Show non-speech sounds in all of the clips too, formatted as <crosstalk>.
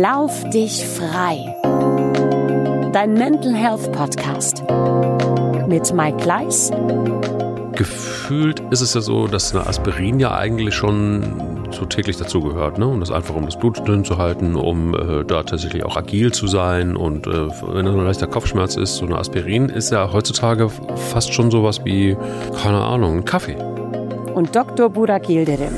Lauf dich frei. Dein Mental Health Podcast mit Mike Gleis. Gefühlt ist es ja so, dass eine Aspirin ja eigentlich schon so täglich dazugehört, ne? Und das einfach, um das Blut dünn zu halten, um äh, da tatsächlich auch agil zu sein. Und äh, wenn ein leichter Kopfschmerz ist, so eine Aspirin ist ja heutzutage fast schon sowas wie, keine Ahnung, ein Kaffee. Und Dr. Burak Yildirim.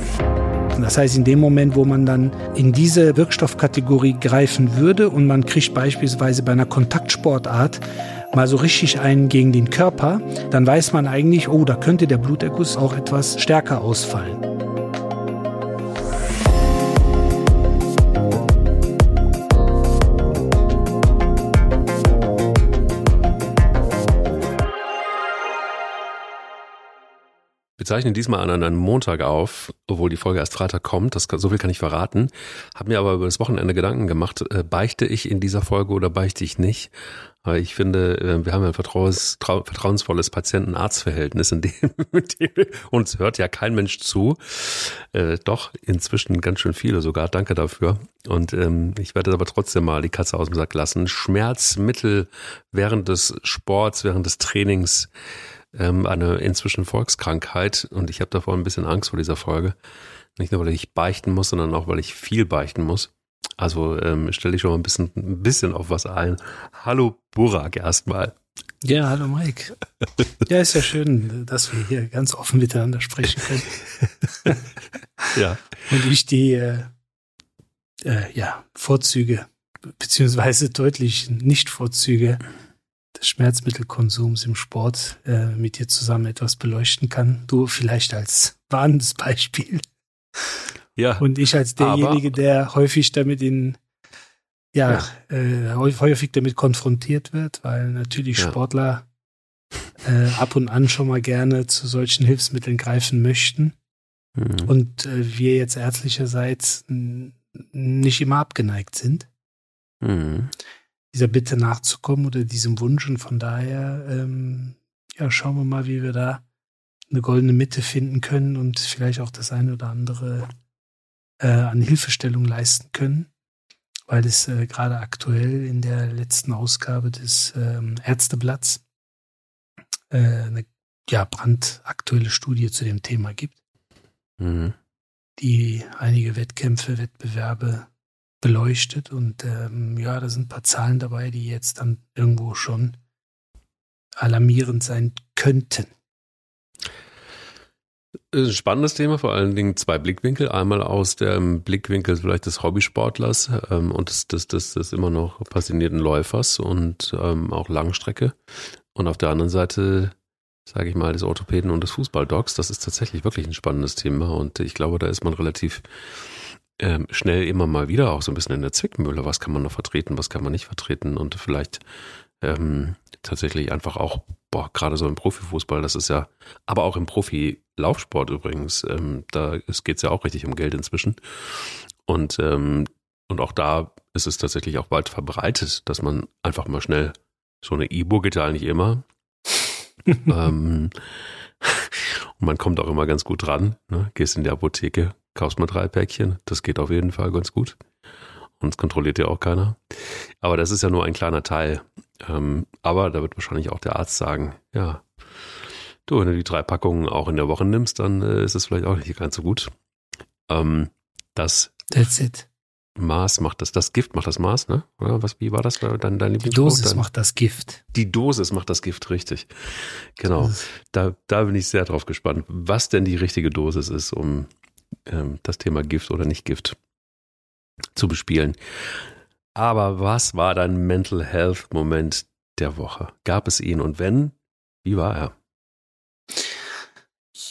Das heißt, in dem Moment, wo man dann in diese Wirkstoffkategorie greifen würde und man kriegt beispielsweise bei einer Kontaktsportart mal so richtig einen gegen den Körper, dann weiß man eigentlich, oh, da könnte der Bluterguss auch etwas stärker ausfallen. Wir zeichnen diesmal an einem Montag auf, obwohl die Folge erst Freitag kommt. Das, so viel kann ich verraten. Habe mir aber über das Wochenende Gedanken gemacht. Äh, beichte ich in dieser Folge oder beichte ich nicht? Aber ich finde, äh, wir haben ein vertrauens, vertrauensvolles Patienten-Arzt-Verhältnis, in dem, <laughs> mit dem uns hört ja kein Mensch zu. Äh, doch, inzwischen ganz schön viele sogar. Danke dafür. Und ähm, ich werde aber trotzdem mal die Katze aus dem Sack lassen. Schmerzmittel während des Sports, während des Trainings ähm, eine inzwischen Volkskrankheit und ich habe davor ein bisschen Angst vor dieser Folge. Nicht nur, weil ich beichten muss, sondern auch, weil ich viel beichten muss. Also ähm, stelle ich schon mal ein bisschen, ein bisschen auf was ein. Hallo Burak erstmal. Ja, hallo Mike. Ja, ist ja schön, dass wir hier ganz offen miteinander sprechen können. <laughs> ja. Und ich die äh, äh, ja, Vorzüge, beziehungsweise deutlich Nicht-Vorzüge des Schmerzmittelkonsums im Sport äh, mit dir zusammen etwas beleuchten kann. Du vielleicht als <laughs> warnendes Beispiel. Ja. Und ich als derjenige, der häufig damit in ja, ja. Äh, häufig damit konfrontiert wird, weil natürlich ja. Sportler äh, ab und an schon mal gerne zu solchen Hilfsmitteln greifen möchten. Mhm. Und äh, wir jetzt ärztlicherseits nicht immer abgeneigt sind. Mhm dieser Bitte nachzukommen oder diesem Wunsch. Und von daher, ähm, ja, schauen wir mal, wie wir da eine goldene Mitte finden können und vielleicht auch das eine oder andere äh, an Hilfestellung leisten können, weil es äh, gerade aktuell in der letzten Ausgabe des ähm, Ärzteblatts äh, eine ja, brandaktuelle Studie zu dem Thema gibt, mhm. die einige Wettkämpfe, Wettbewerbe beleuchtet und ähm, ja, da sind ein paar Zahlen dabei, die jetzt dann irgendwo schon alarmierend sein könnten. Ein spannendes Thema, vor allen Dingen zwei Blickwinkel. Einmal aus dem Blickwinkel vielleicht des Hobbysportlers ähm, und des, des, des, des immer noch passionierten Läufers und ähm, auch Langstrecke. Und auf der anderen Seite, sage ich mal, des Orthopäden und des Fußballdogs. Das ist tatsächlich wirklich ein spannendes Thema und ich glaube, da ist man relativ ähm, schnell immer mal wieder auch so ein bisschen in der Zwickmühle. Was kann man noch vertreten, was kann man nicht vertreten und vielleicht ähm, tatsächlich einfach auch, boah, gerade so im Profifußball, das ist ja, aber auch im Profi-Laufsport übrigens, ähm, da geht es ja auch richtig um Geld inzwischen. Und, ähm, und auch da ist es tatsächlich auch bald verbreitet, dass man einfach mal schnell so eine E-Book geht ja eigentlich immer. <laughs> ähm, und man kommt auch immer ganz gut dran. Ne? Gehst in die Apotheke, kaufst mal drei Päckchen. Das geht auf jeden Fall ganz gut. Und es kontrolliert ja auch keiner. Aber das ist ja nur ein kleiner Teil. Ähm, aber da wird wahrscheinlich auch der Arzt sagen, ja, du, wenn du die drei Packungen auch in der Woche nimmst, dann äh, ist es vielleicht auch nicht ganz so gut. Ähm, das That's it. Maß macht das, das Gift macht das Maß, ne? Oder was, wie war das dein, dein Die Dosis dann, macht das Gift. Die Dosis macht das Gift, richtig. Genau. Da, da bin ich sehr drauf gespannt, was denn die richtige Dosis ist, um ähm, das Thema Gift oder nicht Gift zu bespielen. Aber was war dein Mental Health Moment der Woche? Gab es ihn und wenn, wie war er?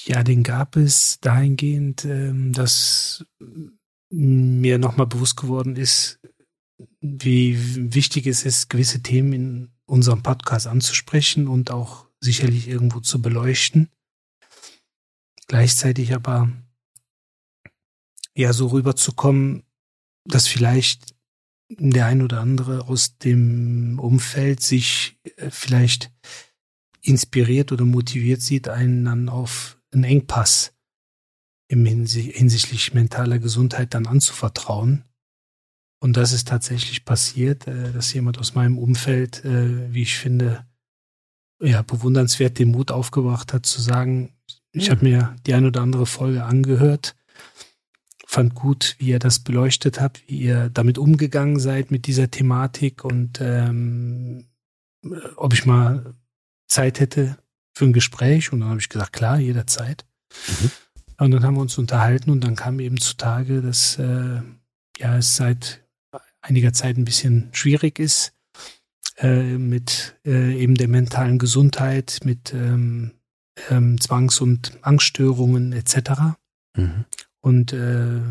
Ja, den gab es dahingehend, ähm, dass mir nochmal bewusst geworden ist, wie wichtig es ist, gewisse Themen in unserem Podcast anzusprechen und auch sicherlich irgendwo zu beleuchten. Gleichzeitig aber ja so rüberzukommen, dass vielleicht der ein oder andere aus dem Umfeld sich äh, vielleicht inspiriert oder motiviert sieht, einen dann auf einen Engpass im Hinsicht, hinsichtlich mentaler Gesundheit dann anzuvertrauen. Und das ist tatsächlich passiert, äh, dass jemand aus meinem Umfeld, äh, wie ich finde, ja, bewundernswert den Mut aufgebracht hat, zu sagen, ich habe mir die ein oder andere Folge angehört, fand gut, wie ihr das beleuchtet habt, wie ihr damit umgegangen seid mit dieser Thematik und ähm, ob ich mal Zeit hätte für ein Gespräch. Und dann habe ich gesagt, klar, jederzeit. Mhm. Und dann haben wir uns unterhalten und dann kam eben zutage, dass äh, ja es seit einiger Zeit ein bisschen schwierig ist äh, mit äh, eben der mentalen Gesundheit, mit ähm, ähm, Zwangs- und Angststörungen etc. Mhm. Und äh,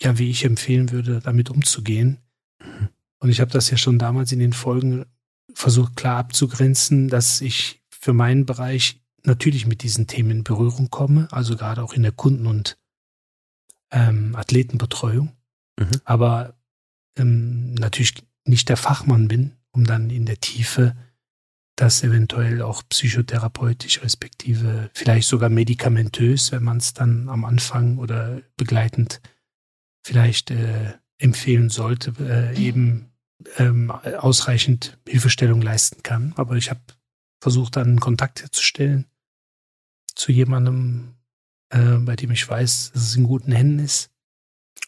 ja, wie ich empfehlen würde, damit umzugehen. Mhm. Und ich habe das ja schon damals in den Folgen versucht klar abzugrenzen, dass ich für meinen Bereich natürlich mit diesen Themen in Berührung komme, also gerade auch in der Kunden- und ähm, Athletenbetreuung, mhm. aber ähm, natürlich nicht der Fachmann bin, um dann in der Tiefe das eventuell auch psychotherapeutisch respektive vielleicht sogar medikamentös, wenn man es dann am Anfang oder begleitend vielleicht äh, empfehlen sollte, äh, eben ähm, ausreichend Hilfestellung leisten kann. Aber ich habe versucht, dann einen Kontakt herzustellen zu jemandem, äh, bei dem ich weiß, dass es in guten Händen ist.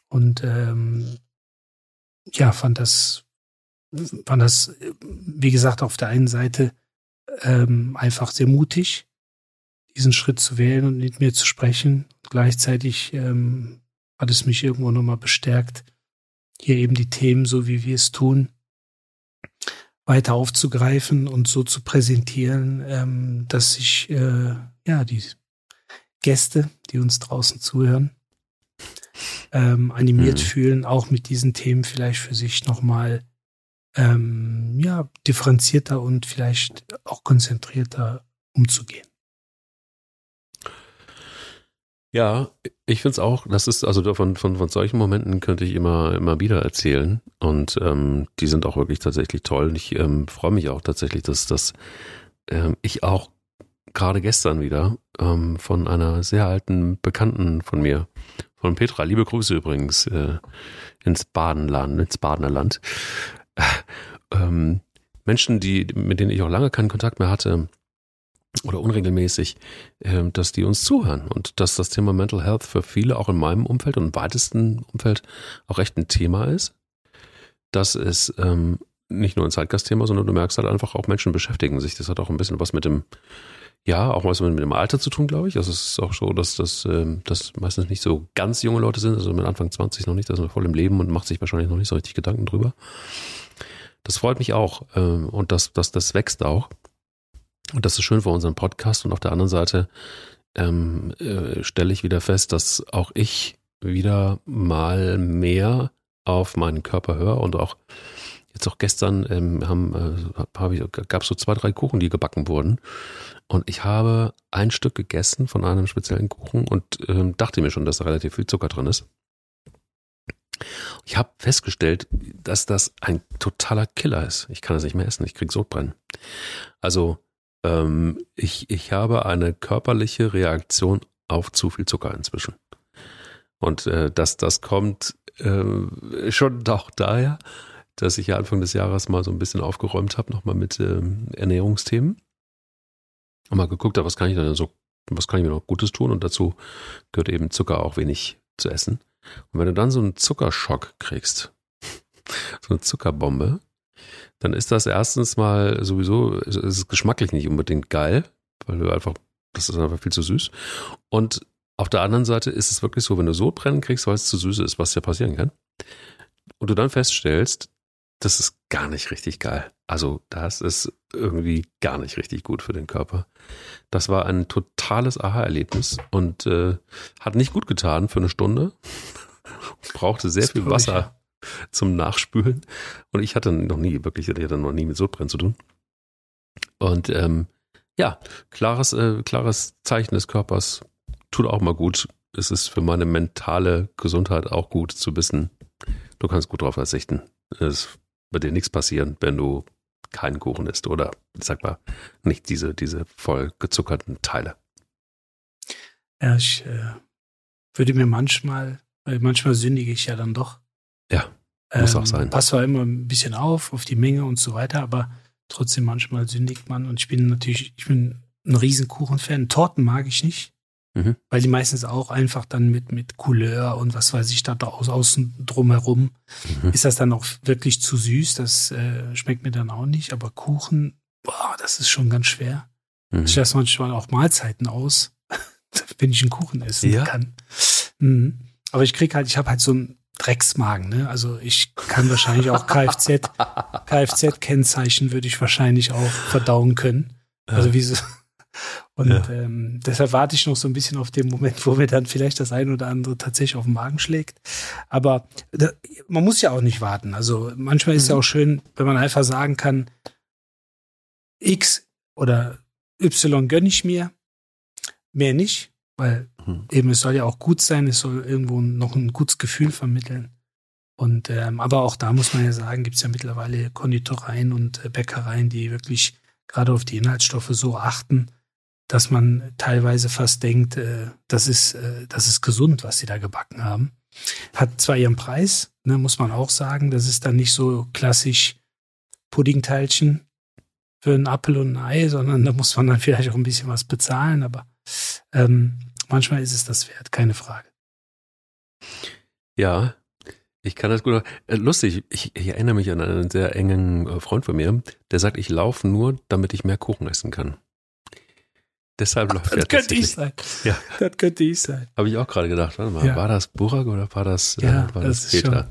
Und ähm, ja, fand das, fand das, wie gesagt, auf der einen Seite ähm, einfach sehr mutig, diesen Schritt zu wählen und mit mir zu sprechen. Gleichzeitig ähm, hat es mich irgendwo nochmal bestärkt, hier eben die Themen, so wie wir es tun, weiter aufzugreifen und so zu präsentieren, ähm, dass sich äh, ja die Gäste, die uns draußen zuhören, ähm, animiert mhm. fühlen, auch mit diesen Themen vielleicht für sich nochmal ähm, ja, differenzierter und vielleicht auch konzentrierter umzugehen. Ja, ich finde es auch, das ist, also von, von, von solchen Momenten könnte ich immer, immer wieder erzählen. Und ähm, die sind auch wirklich tatsächlich toll. Und ich ähm, freue mich auch tatsächlich, dass, dass ähm, ich auch gerade gestern wieder ähm, von einer sehr alten Bekannten von mir, von Petra, liebe Grüße übrigens, äh, ins Badenland, ins Badener Land. Äh, ähm, Menschen, die, mit denen ich auch lange keinen Kontakt mehr hatte, oder unregelmäßig, äh, dass die uns zuhören und dass das Thema Mental Health für viele auch in meinem Umfeld und im weitesten Umfeld auch echt ein Thema ist. Dass es ähm, nicht nur ein Zeitgastthema, sondern du merkst halt einfach auch Menschen beschäftigen sich. Das hat auch ein bisschen was mit dem, ja, auch was mit dem Alter zu tun, glaube ich. Also es ist auch so, dass das, ähm, das meistens nicht so ganz junge Leute sind, also mit Anfang 20 noch nicht, da ist man voll im Leben und macht sich wahrscheinlich noch nicht so richtig Gedanken drüber. Das freut mich auch ähm, und das, das, das wächst auch. Und das ist schön für unseren Podcast. Und auf der anderen Seite ähm, äh, stelle ich wieder fest, dass auch ich wieder mal mehr auf meinen Körper höre und auch jetzt auch gestern ähm, haben, äh, hab ich, gab es so zwei, drei Kuchen, die gebacken wurden. Und ich habe ein Stück gegessen von einem speziellen Kuchen und ähm, dachte mir schon, dass da relativ viel Zucker drin ist. Ich habe festgestellt, dass das ein totaler Killer ist. Ich kann das nicht mehr essen, ich krieg Sodbrennen. Also ähm, ich, ich habe eine körperliche Reaktion auf zu viel Zucker inzwischen. Und äh, das, das kommt äh, schon auch daher, dass ich ja Anfang des Jahres mal so ein bisschen aufgeräumt habe, nochmal mit ähm, Ernährungsthemen. Und mal geguckt was kann ich denn so, was kann ich mir noch Gutes tun? Und dazu gehört eben Zucker auch wenig zu essen. Und wenn du dann so einen Zuckerschock kriegst, <laughs> so eine Zuckerbombe, dann ist das erstens mal sowieso, es ist geschmacklich nicht unbedingt geil, weil du einfach, das ist einfach viel zu süß. Und auf der anderen Seite ist es wirklich so, wenn du so brennen kriegst, weil es zu süß ist, was ja passieren kann, und du dann feststellst, das ist gar nicht richtig geil. Also das ist irgendwie gar nicht richtig gut für den Körper. Das war ein totales Aha-Erlebnis und äh, hat nicht gut getan für eine Stunde. <laughs> Brauchte sehr viel Wasser zum Nachspülen. Und ich hatte noch nie, wirklich, ich hatte noch nie mit Sodbrennen zu tun. Und ähm, ja, klares, äh, klares Zeichen des Körpers tut auch mal gut. Es ist für meine mentale Gesundheit auch gut zu wissen, du kannst gut drauf verzichten. Es wird dir nichts passieren, wenn du keinen Kuchen isst oder sag mal nicht diese, diese voll gezuckerten Teile. Ja, ich äh, würde mir manchmal, weil manchmal sündige ich ja dann doch. Ja. Muss ähm, auch sein. Passt zwar immer ein bisschen auf, auf die Menge und so weiter, aber trotzdem manchmal sündigt man. Und ich bin natürlich, ich bin ein Riesenkuchen-Fan. Torten mag ich nicht, mhm. weil die meistens auch einfach dann mit, mit Couleur und was weiß ich da aus, außen drumherum mhm. ist das dann auch wirklich zu süß. Das äh, schmeckt mir dann auch nicht. Aber Kuchen, boah, das ist schon ganz schwer. Mhm. Ich lasse manchmal auch Mahlzeiten aus, <laughs> wenn ich einen Kuchen essen ja. kann. Mhm. Aber ich krieg halt, ich habe halt so ein Drecksmagen, ne? Also ich kann wahrscheinlich auch Kfz, Kfz-Kennzeichen würde ich wahrscheinlich auch verdauen können. Also wie so. Und ja. ähm, deshalb warte ich noch so ein bisschen auf den Moment, wo mir dann vielleicht das ein oder andere tatsächlich auf den Magen schlägt. Aber da, man muss ja auch nicht warten. Also manchmal ist es mhm. ja auch schön, wenn man einfach sagen kann, X oder Y gönne ich mir, mehr nicht, weil hm. eben es soll ja auch gut sein, es soll irgendwo noch ein gutes Gefühl vermitteln. Und ähm, aber auch da muss man ja sagen, gibt es ja mittlerweile Konditoreien und äh, Bäckereien, die wirklich gerade auf die Inhaltsstoffe so achten, dass man teilweise fast denkt, äh, das ist äh, das ist gesund, was sie da gebacken haben. Hat zwar ihren Preis, ne, muss man auch sagen. Das ist dann nicht so klassisch Puddingteilchen für einen Apfel und ein Ei, sondern da muss man dann vielleicht auch ein bisschen was bezahlen. Aber ähm, manchmal ist es das wert, keine Frage. Ja, ich kann das gut. Äh, lustig, ich, ich, erinnere mich an einen sehr engen äh, Freund von mir, der sagt, ich laufe nur, damit ich mehr Kuchen essen kann. Deshalb läuft er. Das könnte ich sein. Ja. Das könnte ich sein. Habe ich auch gerade gedacht. Warte mal, ja. war das Burak oder war das, äh, ja, äh, war das, das Peter?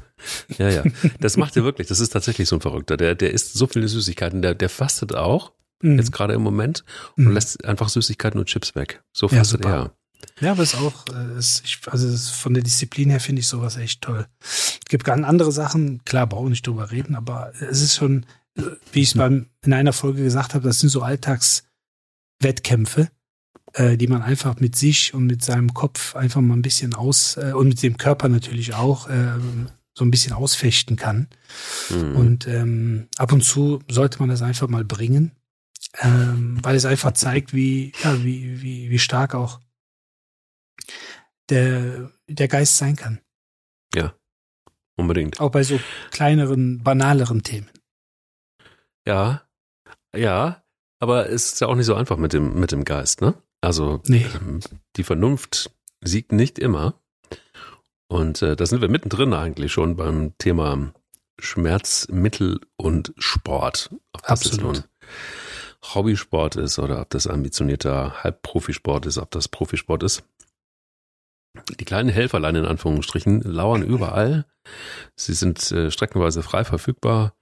Ja, ja. Das macht er wirklich. Das ist tatsächlich so ein Verrückter. Der, der isst so viele Süßigkeiten. Der, der fastet auch, mhm. jetzt gerade im Moment, und mhm. lässt einfach Süßigkeiten und Chips weg. So fastet ja, er. Ja, aber es ist auch, äh, ist, ich, also ist von der Disziplin her finde ich sowas echt toll. Es gibt ganz andere Sachen, klar, brauche nicht drüber reden, aber es ist schon, wie ich es beim in einer Folge gesagt habe, das sind so Alltagswettkämpfe, äh, die man einfach mit sich und mit seinem Kopf einfach mal ein bisschen aus äh, und mit dem Körper natürlich auch äh, so ein bisschen ausfechten kann. Mhm. Und ähm, ab und zu sollte man das einfach mal bringen, ähm, weil es einfach zeigt, wie, ja, wie, wie, wie stark auch der, der Geist sein kann. Ja, unbedingt. Auch bei so kleineren, banaleren Themen. Ja, ja, aber es ist ja auch nicht so einfach mit dem, mit dem Geist, ne? Also nee. Ähm, die Vernunft siegt nicht immer. Und äh, da sind wir mittendrin eigentlich schon beim Thema Schmerzmittel und Sport. Ob das Absolut. Jetzt nun Hobbysport ist oder ob das ambitionierter Halbprofisport ist, ob das Profisport ist. Die kleinen Helferlein in Anführungsstrichen lauern überall. Sie sind äh, streckenweise frei verfügbar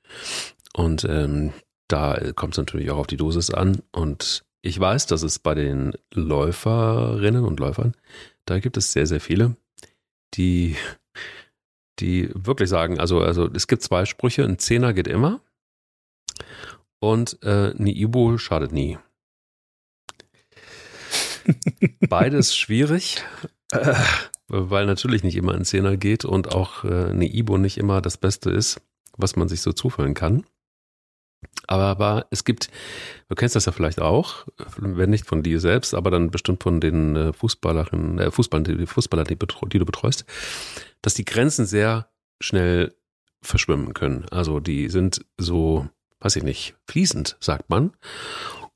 und ähm, da kommt es natürlich auch auf die Dosis an. Und ich weiß, dass es bei den Läuferinnen und Läufern, da gibt es sehr, sehr viele, die, die wirklich sagen, also, also es gibt zwei Sprüche, ein Zehner geht immer und äh, eine Ibo schadet nie. <laughs> Beides schwierig, äh, weil natürlich nicht immer ein Zehner geht und auch äh, eine Ibo nicht immer das Beste ist, was man sich so zuführen kann. Aber, aber es gibt, du kennst das ja vielleicht auch, wenn nicht von dir selbst, aber dann bestimmt von den äh, Fußballerinnen, äh, Fußballern, die, Fußballer, die, die du betreust, dass die Grenzen sehr schnell verschwimmen können. Also die sind so, weiß ich nicht, fließend, sagt man.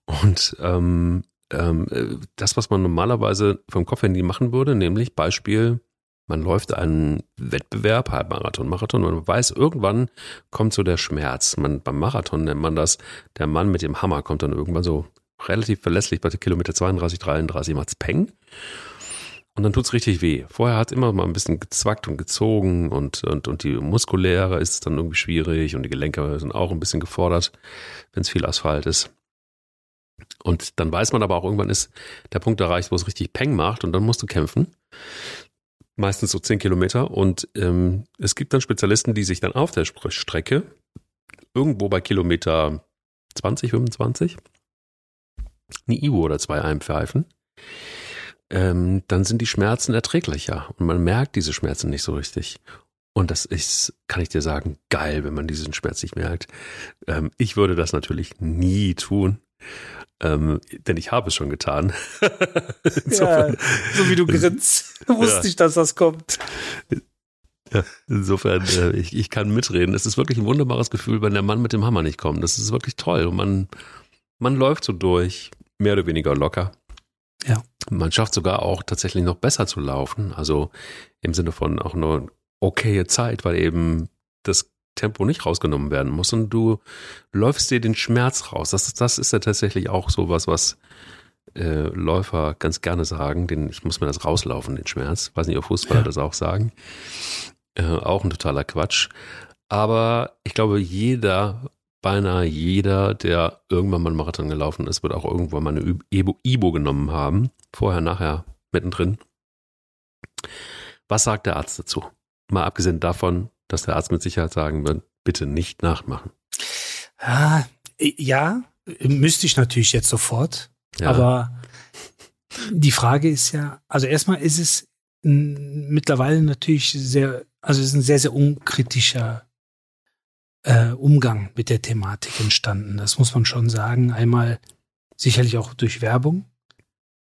Und ähm, ähm, äh, das, was man normalerweise vom Kopfhandy machen würde, nämlich Beispiel, man läuft einen Wettbewerb, Halbmarathon, Marathon und man weiß, irgendwann kommt so der Schmerz. Man, beim Marathon nennt man das, der Mann mit dem Hammer kommt dann irgendwann so relativ verlässlich bei Kilometer 32, 33 macht's Peng. Und dann tut's richtig weh. Vorher hat immer mal ein bisschen gezwackt und gezogen und, und, und die muskuläre ist dann irgendwie schwierig und die Gelenke sind auch ein bisschen gefordert, wenn es viel Asphalt ist. Und dann weiß man aber auch, irgendwann ist der Punkt erreicht, wo es richtig Peng macht und dann musst du kämpfen. Meistens so zehn Kilometer. Und ähm, es gibt dann Spezialisten, die sich dann auf der Strecke irgendwo bei Kilometer 20, 25 eine Ibu oder zwei einpfeifen. Ähm, dann sind die Schmerzen erträglicher und man merkt diese Schmerzen nicht so richtig. Und das ist, kann ich dir sagen, geil, wenn man diesen Schmerz nicht merkt. Ähm, ich würde das natürlich nie tun. Ähm, denn ich habe es schon getan. <laughs> ja, so wie du grinst, <laughs> wusste ja. ich, dass das kommt. Ja, insofern, äh, ich, ich kann mitreden. Es ist wirklich ein wunderbares Gefühl, wenn der Mann mit dem Hammer nicht kommt. Das ist wirklich toll. Und man, man läuft so durch, mehr oder weniger locker. Ja. Man schafft sogar auch tatsächlich noch besser zu laufen. Also im Sinne von auch eine okaye Zeit, weil eben das Tempo nicht rausgenommen werden muss und du läufst dir den Schmerz raus. Das, das ist ja tatsächlich auch sowas, was äh, Läufer ganz gerne sagen. Den, ich muss mir das rauslaufen, den Schmerz. Weiß nicht, ob Fußballer ja. das auch sagen. Äh, auch ein totaler Quatsch. Aber ich glaube, jeder, beinahe jeder, der irgendwann mal einen Marathon gelaufen ist, wird auch irgendwann mal eine Ibo, Ibo genommen haben. Vorher, nachher, mittendrin. Was sagt der Arzt dazu? Mal abgesehen davon, dass der Arzt mit Sicherheit sagen wird, bitte nicht nachmachen. Ah, ja, müsste ich natürlich jetzt sofort. Ja. Aber die Frage ist ja, also erstmal ist es mittlerweile natürlich sehr, also es ist ein sehr, sehr unkritischer äh, Umgang mit der Thematik entstanden. Das muss man schon sagen. Einmal sicherlich auch durch Werbung,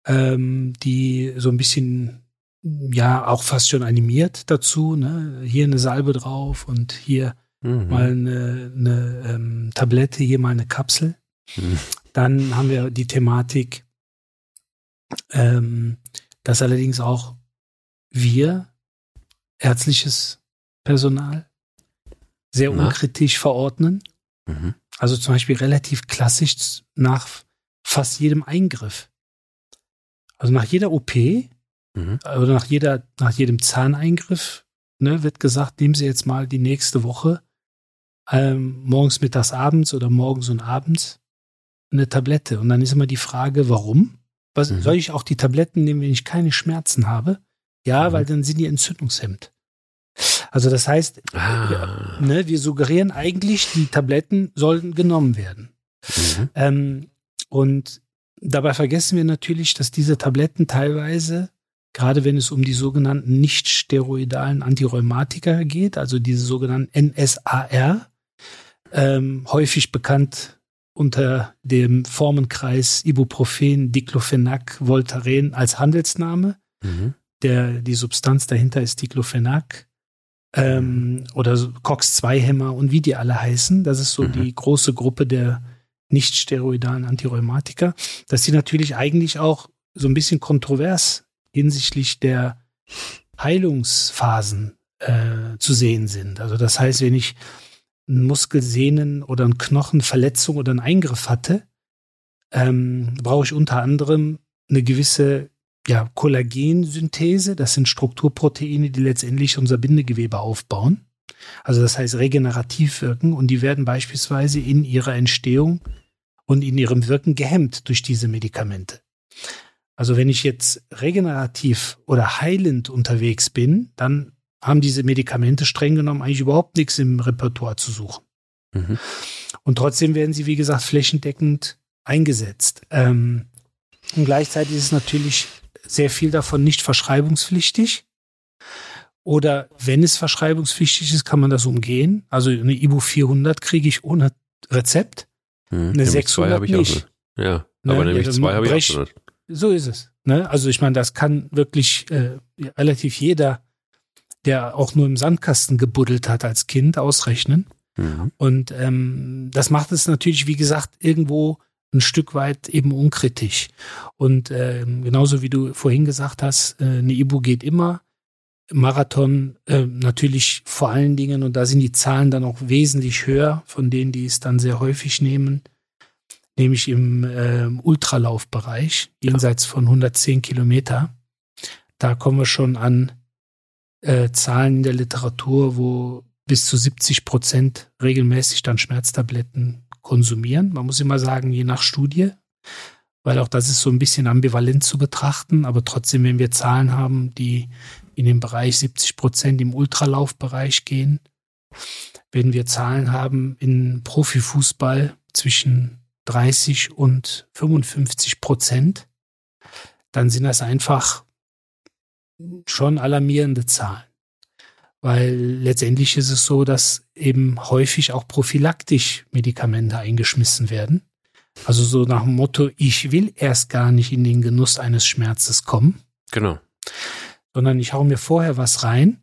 ähm, die so ein bisschen ja auch fast schon animiert dazu. Ne? Hier eine Salbe drauf und hier mhm. mal eine, eine ähm, Tablette, hier mal eine Kapsel. Mhm. Dann haben wir die Thematik, ähm, dass allerdings auch wir, ärztliches Personal, sehr Na? unkritisch verordnen. Mhm. Also zum Beispiel relativ klassisch nach fast jedem Eingriff. Also nach jeder OP mhm. oder nach jeder, nach jedem Zahneingriff ne, wird gesagt, nehmen Sie jetzt mal die nächste Woche ähm, morgens, mittags, abends oder morgens und abends eine Tablette. Und dann ist immer die Frage, warum? Was, mhm. Soll ich auch die Tabletten nehmen, wenn ich keine Schmerzen habe? Ja, mhm. weil dann sind die entzündungshemmend. Also das heißt, ah. ne, wir suggerieren eigentlich, die Tabletten sollten genommen werden. Mhm. Ähm, und dabei vergessen wir natürlich, dass diese Tabletten teilweise, gerade wenn es um die sogenannten nicht steroidalen Antirheumatika geht, also diese sogenannten NSAR, ähm, häufig bekannt unter dem Formenkreis Ibuprofen, Diclofenac, Voltaren als Handelsname. Mhm. Der, die Substanz dahinter ist Diclofenac ähm, oder COX-2-Hämmer und wie die alle heißen. Das ist so mhm. die große Gruppe der nicht steroidalen Antirheumatika, dass sie natürlich eigentlich auch so ein bisschen kontrovers hinsichtlich der Heilungsphasen äh, zu sehen sind. Also das heißt, wenn ich einen Muskelsehnen oder eine Knochenverletzung oder einen Eingriff hatte, ähm, brauche ich unter anderem eine gewisse ja, Kollagensynthese. Das sind Strukturproteine, die letztendlich unser Bindegewebe aufbauen. Also das heißt regenerativ wirken und die werden beispielsweise in ihrer Entstehung und in ihrem Wirken gehemmt durch diese Medikamente. Also wenn ich jetzt regenerativ oder heilend unterwegs bin, dann haben diese Medikamente streng genommen eigentlich überhaupt nichts im Repertoire zu suchen. Mhm. Und trotzdem werden sie, wie gesagt, flächendeckend eingesetzt. Ähm, und gleichzeitig ist es natürlich sehr viel davon nicht verschreibungspflichtig. Oder wenn es verschreibungspflichtig ist, kann man das umgehen. Also eine Ibu 400 kriege ich ohne Rezept. Hm, eine 600 habe ich nicht. Auch ja, ne? aber nämlich ja, zwei habe ich auch So ist es. Ne? Also ich meine, das kann wirklich äh, relativ jeder der auch nur im Sandkasten gebuddelt hat als Kind, ausrechnen. Mhm. Und ähm, das macht es natürlich, wie gesagt, irgendwo ein Stück weit eben unkritisch. Und ähm, genauso wie du vorhin gesagt hast, äh, eine Ibu geht immer. Marathon äh, natürlich vor allen Dingen, und da sind die Zahlen dann auch wesentlich höher von denen, die es dann sehr häufig nehmen, nämlich im äh, Ultralaufbereich, jenseits von 110 Kilometer. Da kommen wir schon an äh, Zahlen in der Literatur, wo bis zu 70 Prozent regelmäßig dann Schmerztabletten konsumieren. Man muss immer sagen, je nach Studie, weil auch das ist so ein bisschen ambivalent zu betrachten. Aber trotzdem, wenn wir Zahlen haben, die in den Bereich 70 Prozent im Ultralaufbereich gehen, wenn wir Zahlen haben in Profifußball zwischen 30 und 55 Prozent, dann sind das einfach schon alarmierende Zahlen. Weil letztendlich ist es so, dass eben häufig auch prophylaktisch Medikamente eingeschmissen werden. Also so nach dem Motto, ich will erst gar nicht in den Genuss eines Schmerzes kommen. Genau. Sondern ich hau mir vorher was rein.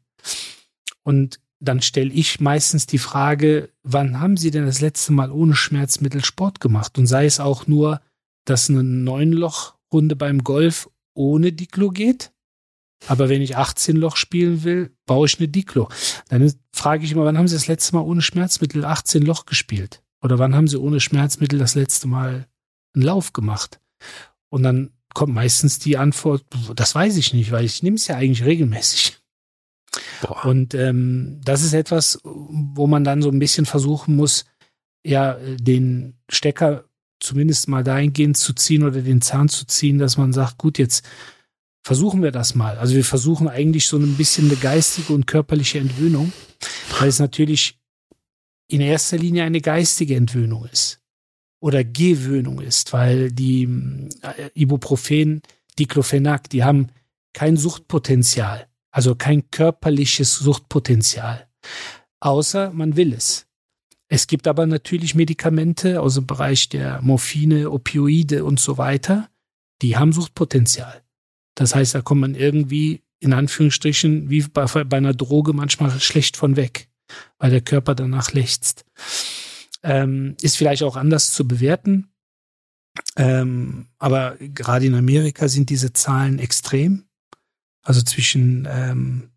Und dann stelle ich meistens die Frage, wann haben Sie denn das letzte Mal ohne Schmerzmittel Sport gemacht? Und sei es auch nur, dass eine Neunloch-Runde beim Golf ohne Diklo geht. Aber wenn ich 18 Loch spielen will, baue ich eine Diklo. Dann frage ich immer, wann haben Sie das letzte Mal ohne Schmerzmittel 18 Loch gespielt? Oder wann haben Sie ohne Schmerzmittel das letzte Mal einen Lauf gemacht? Und dann kommt meistens die Antwort, das weiß ich nicht, weil ich nehme es ja eigentlich regelmäßig. Boah. Und ähm, das ist etwas, wo man dann so ein bisschen versuchen muss, ja, den Stecker zumindest mal dahingehend zu ziehen oder den Zahn zu ziehen, dass man sagt, gut, jetzt versuchen wir das mal. Also wir versuchen eigentlich so ein bisschen eine geistige und körperliche Entwöhnung, weil es natürlich in erster Linie eine geistige Entwöhnung ist oder Gewöhnung ist, weil die äh, Ibuprofen, Diclofenac, die haben kein Suchtpotenzial, also kein körperliches Suchtpotenzial, außer man will es. Es gibt aber natürlich Medikamente aus dem Bereich der Morphine, Opioide und so weiter, die haben Suchtpotenzial. Das heißt, da kommt man irgendwie in Anführungsstrichen wie bei, bei einer Droge manchmal schlecht von weg, weil der Körper danach lechzt. Ähm, ist vielleicht auch anders zu bewerten. Ähm, aber gerade in Amerika sind diese Zahlen extrem. Also zwischen ähm,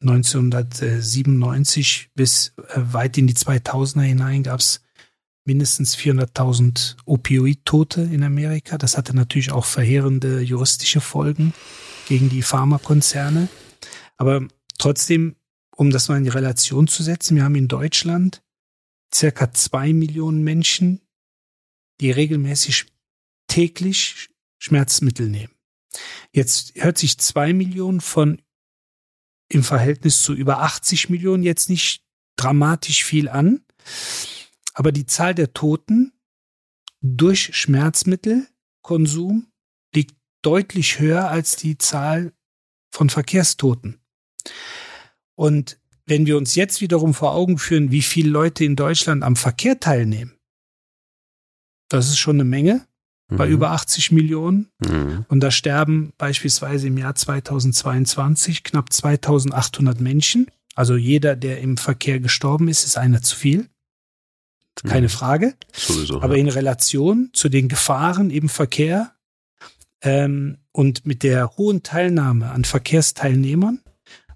1997 bis äh, weit in die 2000er hinein gab es mindestens 400.000 Opioid-Tote in Amerika. Das hatte natürlich auch verheerende juristische Folgen gegen die Pharmakonzerne. Aber trotzdem, um das mal in die Relation zu setzen, wir haben in Deutschland circa zwei Millionen Menschen, die regelmäßig täglich Schmerzmittel nehmen. Jetzt hört sich zwei Millionen von im Verhältnis zu über 80 Millionen jetzt nicht dramatisch viel an. Aber die Zahl der Toten durch Schmerzmittelkonsum liegt deutlich höher als die Zahl von Verkehrstoten. Und wenn wir uns jetzt wiederum vor Augen führen, wie viele Leute in Deutschland am Verkehr teilnehmen, das ist schon eine Menge bei mhm. über 80 Millionen. Mhm. Und da sterben beispielsweise im Jahr 2022 knapp 2800 Menschen. Also jeder, der im Verkehr gestorben ist, ist einer zu viel. Keine mhm. Frage. Sowieso, Aber ja. in Relation zu den Gefahren im Verkehr ähm, und mit der hohen Teilnahme an Verkehrsteilnehmern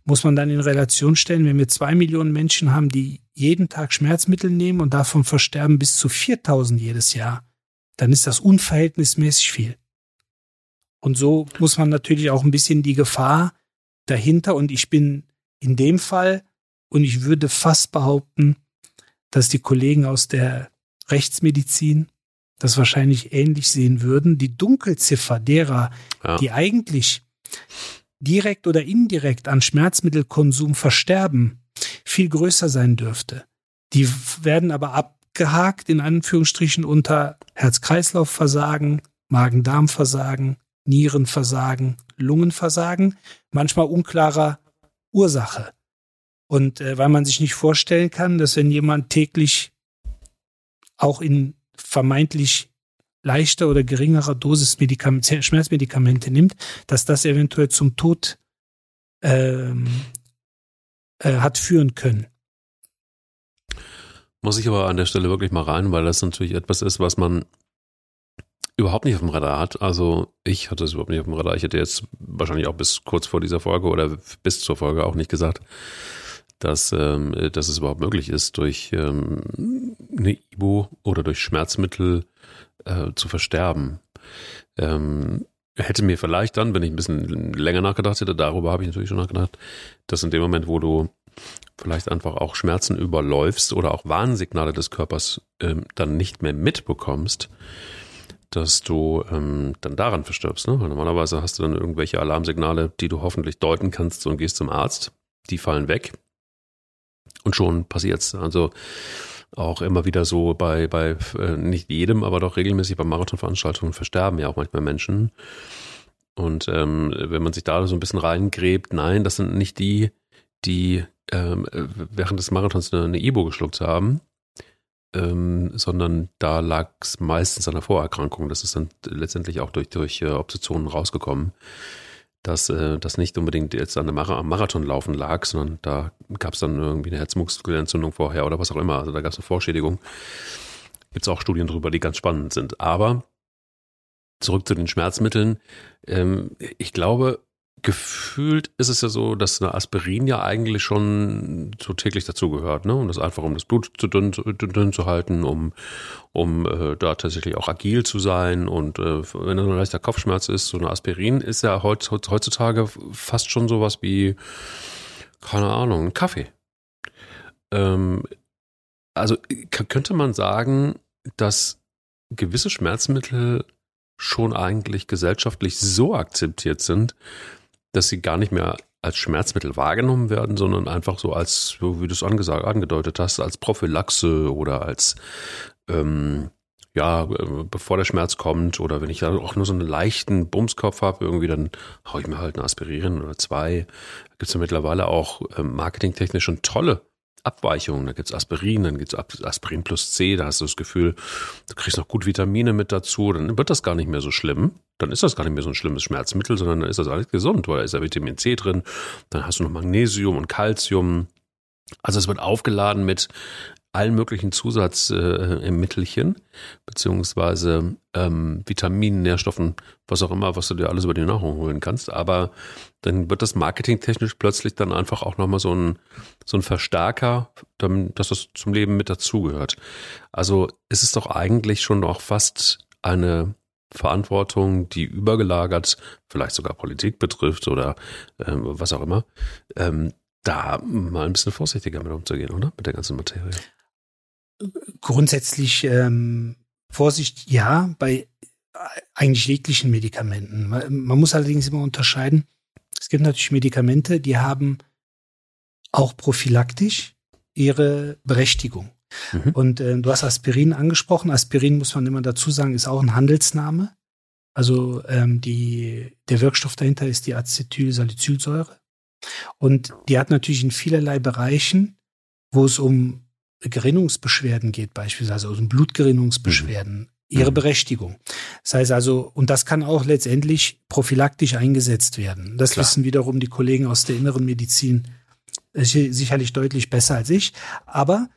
muss man dann in Relation stellen, wenn wir zwei Millionen Menschen haben, die jeden Tag Schmerzmittel nehmen und davon versterben bis zu 4000 jedes Jahr, dann ist das unverhältnismäßig viel. Und so muss man natürlich auch ein bisschen die Gefahr dahinter und ich bin in dem Fall und ich würde fast behaupten, dass die Kollegen aus der Rechtsmedizin das wahrscheinlich ähnlich sehen würden. Die Dunkelziffer derer, ja. die eigentlich direkt oder indirekt an Schmerzmittelkonsum versterben, viel größer sein dürfte. Die werden aber abgehakt in Anführungsstrichen unter Herz-Kreislauf-Versagen, Magen-Darm-Versagen, Nierenversagen, Lungenversagen, manchmal unklarer Ursache. Und äh, weil man sich nicht vorstellen kann, dass wenn jemand täglich auch in vermeintlich leichter oder geringerer Dosis Medikament, Schmerzmedikamente nimmt, dass das eventuell zum Tod ähm, äh, hat führen können. Muss ich aber an der Stelle wirklich mal rein, weil das natürlich etwas ist, was man überhaupt nicht auf dem Radar hat. Also ich hatte es überhaupt nicht auf dem Radar. Ich hätte jetzt wahrscheinlich auch bis kurz vor dieser Folge oder bis zur Folge auch nicht gesagt, dass, ähm, dass es überhaupt möglich ist, durch ähm, eine Ibo oder durch Schmerzmittel äh, zu versterben. Ähm, hätte mir vielleicht dann, wenn ich ein bisschen länger nachgedacht hätte, darüber habe ich natürlich schon nachgedacht, dass in dem Moment, wo du vielleicht einfach auch Schmerzen überläufst oder auch Warnsignale des Körpers ähm, dann nicht mehr mitbekommst, dass du ähm, dann daran verstirbst. Ne? Normalerweise hast du dann irgendwelche Alarmsignale, die du hoffentlich deuten kannst und gehst zum Arzt. Die fallen weg und schon passiert's. Also auch immer wieder so bei, bei äh, nicht jedem, aber doch regelmäßig bei Marathonveranstaltungen versterben ja auch manchmal Menschen. Und ähm, wenn man sich da so ein bisschen reingräbt, nein, das sind nicht die, die ähm, während des Marathons eine, eine geschluckt haben, ähm, sondern da lag es meistens an der Vorerkrankung. Das ist dann letztendlich auch durch, durch äh, Obsessionen rausgekommen. dass äh, das nicht unbedingt jetzt an Mar am Marathonlaufen lag, sondern da gab es dann irgendwie eine Herzmuskelentzündung vorher oder was auch immer. Also da gab es eine Vorschädigung. Gibt es auch Studien drüber, die ganz spannend sind. Aber zurück zu den Schmerzmitteln. Ähm, ich glaube, gefühlt ist es ja so, dass eine Aspirin ja eigentlich schon so täglich dazugehört, ne? Und das einfach, um das Blut zu dünn, zu dünn zu halten, um, um äh, da tatsächlich auch agil zu sein. Und äh, wenn es ein leichter Kopfschmerz ist, so eine Aspirin ist ja heutz, heutzutage fast schon sowas wie, keine Ahnung, ein Kaffee. Ähm, also könnte man sagen, dass gewisse Schmerzmittel schon eigentlich gesellschaftlich so akzeptiert sind, dass sie gar nicht mehr als Schmerzmittel wahrgenommen werden, sondern einfach so als, wie du es angedeutet hast, als Prophylaxe oder als ähm, ja, äh, bevor der Schmerz kommt oder wenn ich dann auch nur so einen leichten Bumskopf habe, irgendwie, dann haue ich mir halt eine Aspirin oder zwei. Da gibt es ja mittlerweile auch ähm, marketingtechnisch schon tolle Abweichungen. Da gibt's Aspirin, dann gibt's Aspirin plus C, da hast du das Gefühl, du kriegst noch gut Vitamine mit dazu, dann wird das gar nicht mehr so schlimm. Dann ist das gar nicht mehr so ein schlimmes Schmerzmittel, sondern dann ist das alles gesund, weil da ist ja Vitamin C drin, dann hast du noch Magnesium und Calcium. Also es wird aufgeladen mit allen möglichen Zusatzmittelchen, äh, beziehungsweise ähm, Vitaminen, Nährstoffen, was auch immer, was du dir alles über die Nahrung holen kannst. Aber dann wird das marketingtechnisch plötzlich dann einfach auch nochmal so ein, so ein Verstärker, dass das zum Leben mit dazugehört. Also ist es doch eigentlich schon noch fast eine Verantwortung, die übergelagert, vielleicht sogar Politik betrifft oder ähm, was auch immer, ähm, da mal ein bisschen vorsichtiger mit umzugehen, oder? Mit der ganzen Materie grundsätzlich ähm, Vorsicht, ja, bei eigentlich jeglichen Medikamenten. Man muss allerdings immer unterscheiden. Es gibt natürlich Medikamente, die haben auch prophylaktisch ihre Berechtigung. Mhm. Und äh, du hast Aspirin angesprochen. Aspirin muss man immer dazu sagen, ist auch ein Handelsname. Also ähm, die, der Wirkstoff dahinter ist die Acetylsalicylsäure. Und die hat natürlich in vielerlei Bereichen, wo es um Gerinnungsbeschwerden geht, beispielsweise also Blutgerinnungsbeschwerden, mhm. ihre mhm. Berechtigung. Das heißt also, und das kann auch letztendlich prophylaktisch eingesetzt werden. Das Klar. wissen wiederum die Kollegen aus der inneren Medizin äh, sicherlich deutlich besser als ich. Aber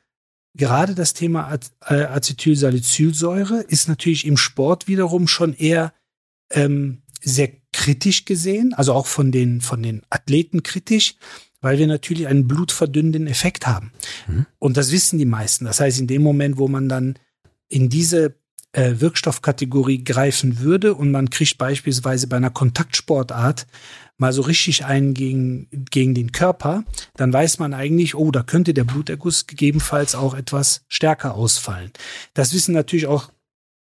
gerade das Thema äh, Acetylsalicylsäure ist natürlich im Sport wiederum schon eher ähm, sehr kritisch gesehen, also auch von den, von den Athleten kritisch, weil wir natürlich einen blutverdünnenden Effekt haben. Mhm. Und das wissen die meisten. Das heißt, in dem Moment, wo man dann in diese äh, Wirkstoffkategorie greifen würde und man kriegt beispielsweise bei einer Kontaktsportart mal so richtig einen gegen, gegen den Körper, dann weiß man eigentlich, oh, da könnte der Bluterguss gegebenenfalls auch etwas stärker ausfallen. Das wissen natürlich auch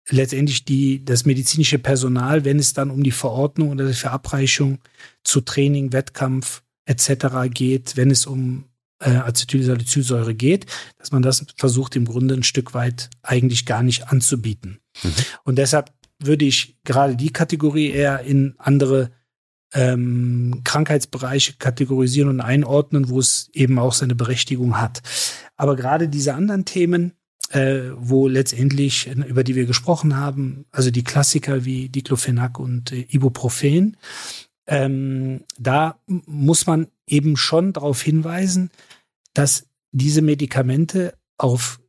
letztendlich die, das medizinische Personal, wenn es dann um die Verordnung oder die Verabreichung zu Training, Wettkampf etc. geht, wenn es um äh, Acetylsalicylsäure geht, dass man das versucht im Grunde ein Stück weit eigentlich gar nicht anzubieten. Mhm. Und deshalb würde ich gerade die Kategorie eher in andere ähm, Krankheitsbereiche kategorisieren und einordnen, wo es eben auch seine Berechtigung hat. Aber gerade diese anderen Themen, äh, wo letztendlich, über die wir gesprochen haben, also die Klassiker wie Diclofenac und äh, Ibuprofen, ähm, da muss man eben schon darauf hinweisen, dass diese Medikamente auf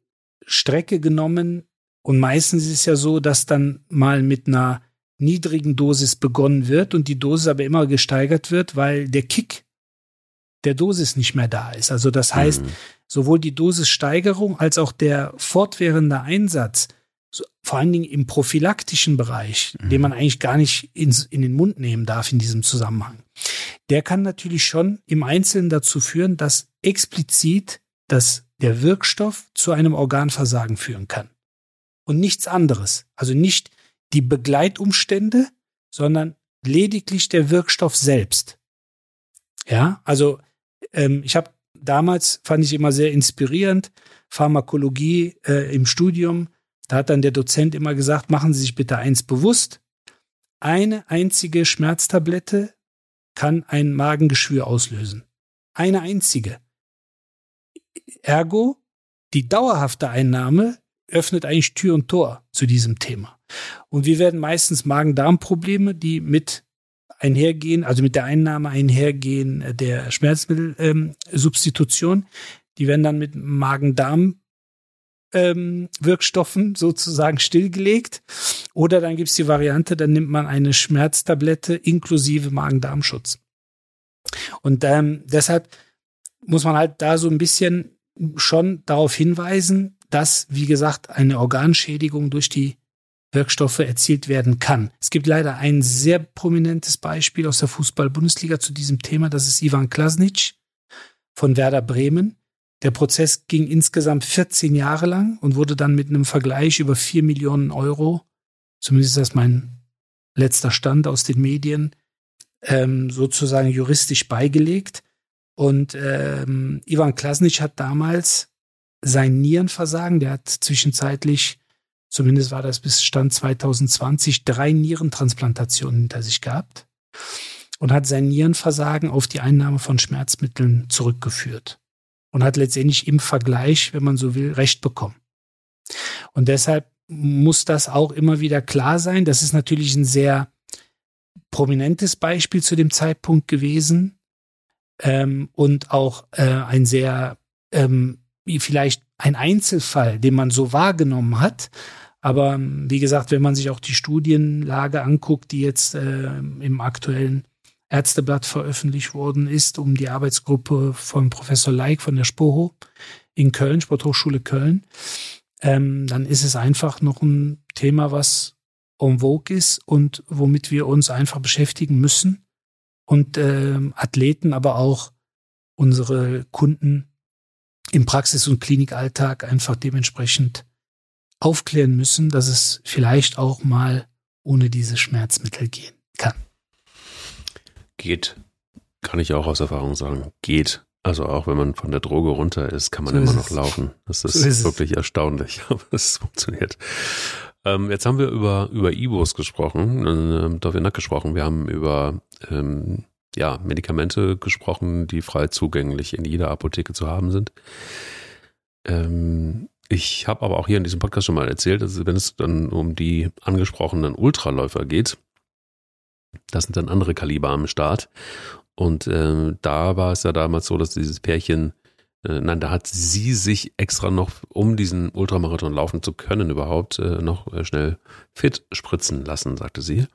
Strecke genommen und meistens ist es ja so, dass dann mal mit einer niedrigen Dosis begonnen wird und die Dosis aber immer gesteigert wird, weil der Kick der Dosis nicht mehr da ist. Also das heißt, mhm. sowohl die Dosissteigerung als auch der fortwährende Einsatz so, vor allen Dingen im prophylaktischen Bereich, mhm. den man eigentlich gar nicht ins, in den Mund nehmen darf in diesem Zusammenhang, der kann natürlich schon im Einzelnen dazu führen, dass explizit dass der Wirkstoff zu einem Organversagen führen kann. Und nichts anderes. Also nicht die Begleitumstände, sondern lediglich der Wirkstoff selbst. Ja, also ähm, ich habe damals, fand ich immer sehr inspirierend, Pharmakologie äh, im Studium, da hat dann der Dozent immer gesagt, machen Sie sich bitte eins bewusst. Eine einzige Schmerztablette kann ein Magengeschwür auslösen. Eine einzige. Ergo, die dauerhafte Einnahme öffnet eigentlich Tür und Tor zu diesem Thema. Und wir werden meistens Magen-Darm-Probleme, die mit einhergehen, also mit der Einnahme einhergehen der Schmerzmittelsubstitution. Ähm, die werden dann mit Magen-Darm ähm, Wirkstoffen sozusagen stillgelegt. Oder dann gibt's die Variante, dann nimmt man eine Schmerztablette inklusive Magen-Darm-Schutz. Und ähm, deshalb muss man halt da so ein bisschen schon darauf hinweisen, dass, wie gesagt, eine Organschädigung durch die Wirkstoffe erzielt werden kann. Es gibt leider ein sehr prominentes Beispiel aus der Fußball-Bundesliga zu diesem Thema. Das ist Ivan Klasnic von Werder Bremen. Der Prozess ging insgesamt 14 Jahre lang und wurde dann mit einem Vergleich über 4 Millionen Euro, zumindest ist das mein letzter Stand aus den Medien, ähm, sozusagen juristisch beigelegt. Und ähm, Ivan Klasnic hat damals sein Nierenversagen, der hat zwischenzeitlich, zumindest war das bis Stand 2020, drei Nierentransplantationen hinter sich gehabt und hat sein Nierenversagen auf die Einnahme von Schmerzmitteln zurückgeführt und hat letztendlich im Vergleich, wenn man so will, Recht bekommen. Und deshalb muss das auch immer wieder klar sein. Das ist natürlich ein sehr prominentes Beispiel zu dem Zeitpunkt gewesen ähm, und auch äh, ein sehr ähm, vielleicht ein Einzelfall, den man so wahrgenommen hat. Aber ähm, wie gesagt, wenn man sich auch die Studienlage anguckt, die jetzt äh, im aktuellen Ärzteblatt veröffentlicht worden ist, um die Arbeitsgruppe von Professor Leik von der SPOHO in Köln, Sporthochschule Köln, ähm, dann ist es einfach noch ein Thema, was en vogue ist und womit wir uns einfach beschäftigen müssen und äh, Athleten, aber auch unsere Kunden im Praxis- und Klinikalltag einfach dementsprechend aufklären müssen, dass es vielleicht auch mal ohne diese Schmerzmittel gehen kann. Geht. Kann ich auch aus Erfahrung sagen. Geht. Also auch wenn man von der Droge runter ist, kann man so immer noch laufen. Das ist, so ist wirklich es. erstaunlich, <laughs> aber es funktioniert. Ähm, jetzt haben wir über, über Ibos gesprochen, äh, Dorfinack gesprochen. Wir haben über ähm, ja, Medikamente gesprochen, die frei zugänglich in jeder Apotheke zu haben sind. Ähm, ich habe aber auch hier in diesem Podcast schon mal erzählt, dass wenn es dann um die angesprochenen Ultraläufer geht, das sind dann andere Kaliber am Start. Und äh, da war es ja damals so, dass dieses Pärchen äh, nein, da hat sie sich extra noch, um diesen Ultramarathon laufen zu können, überhaupt äh, noch äh, schnell fit spritzen lassen, sagte sie.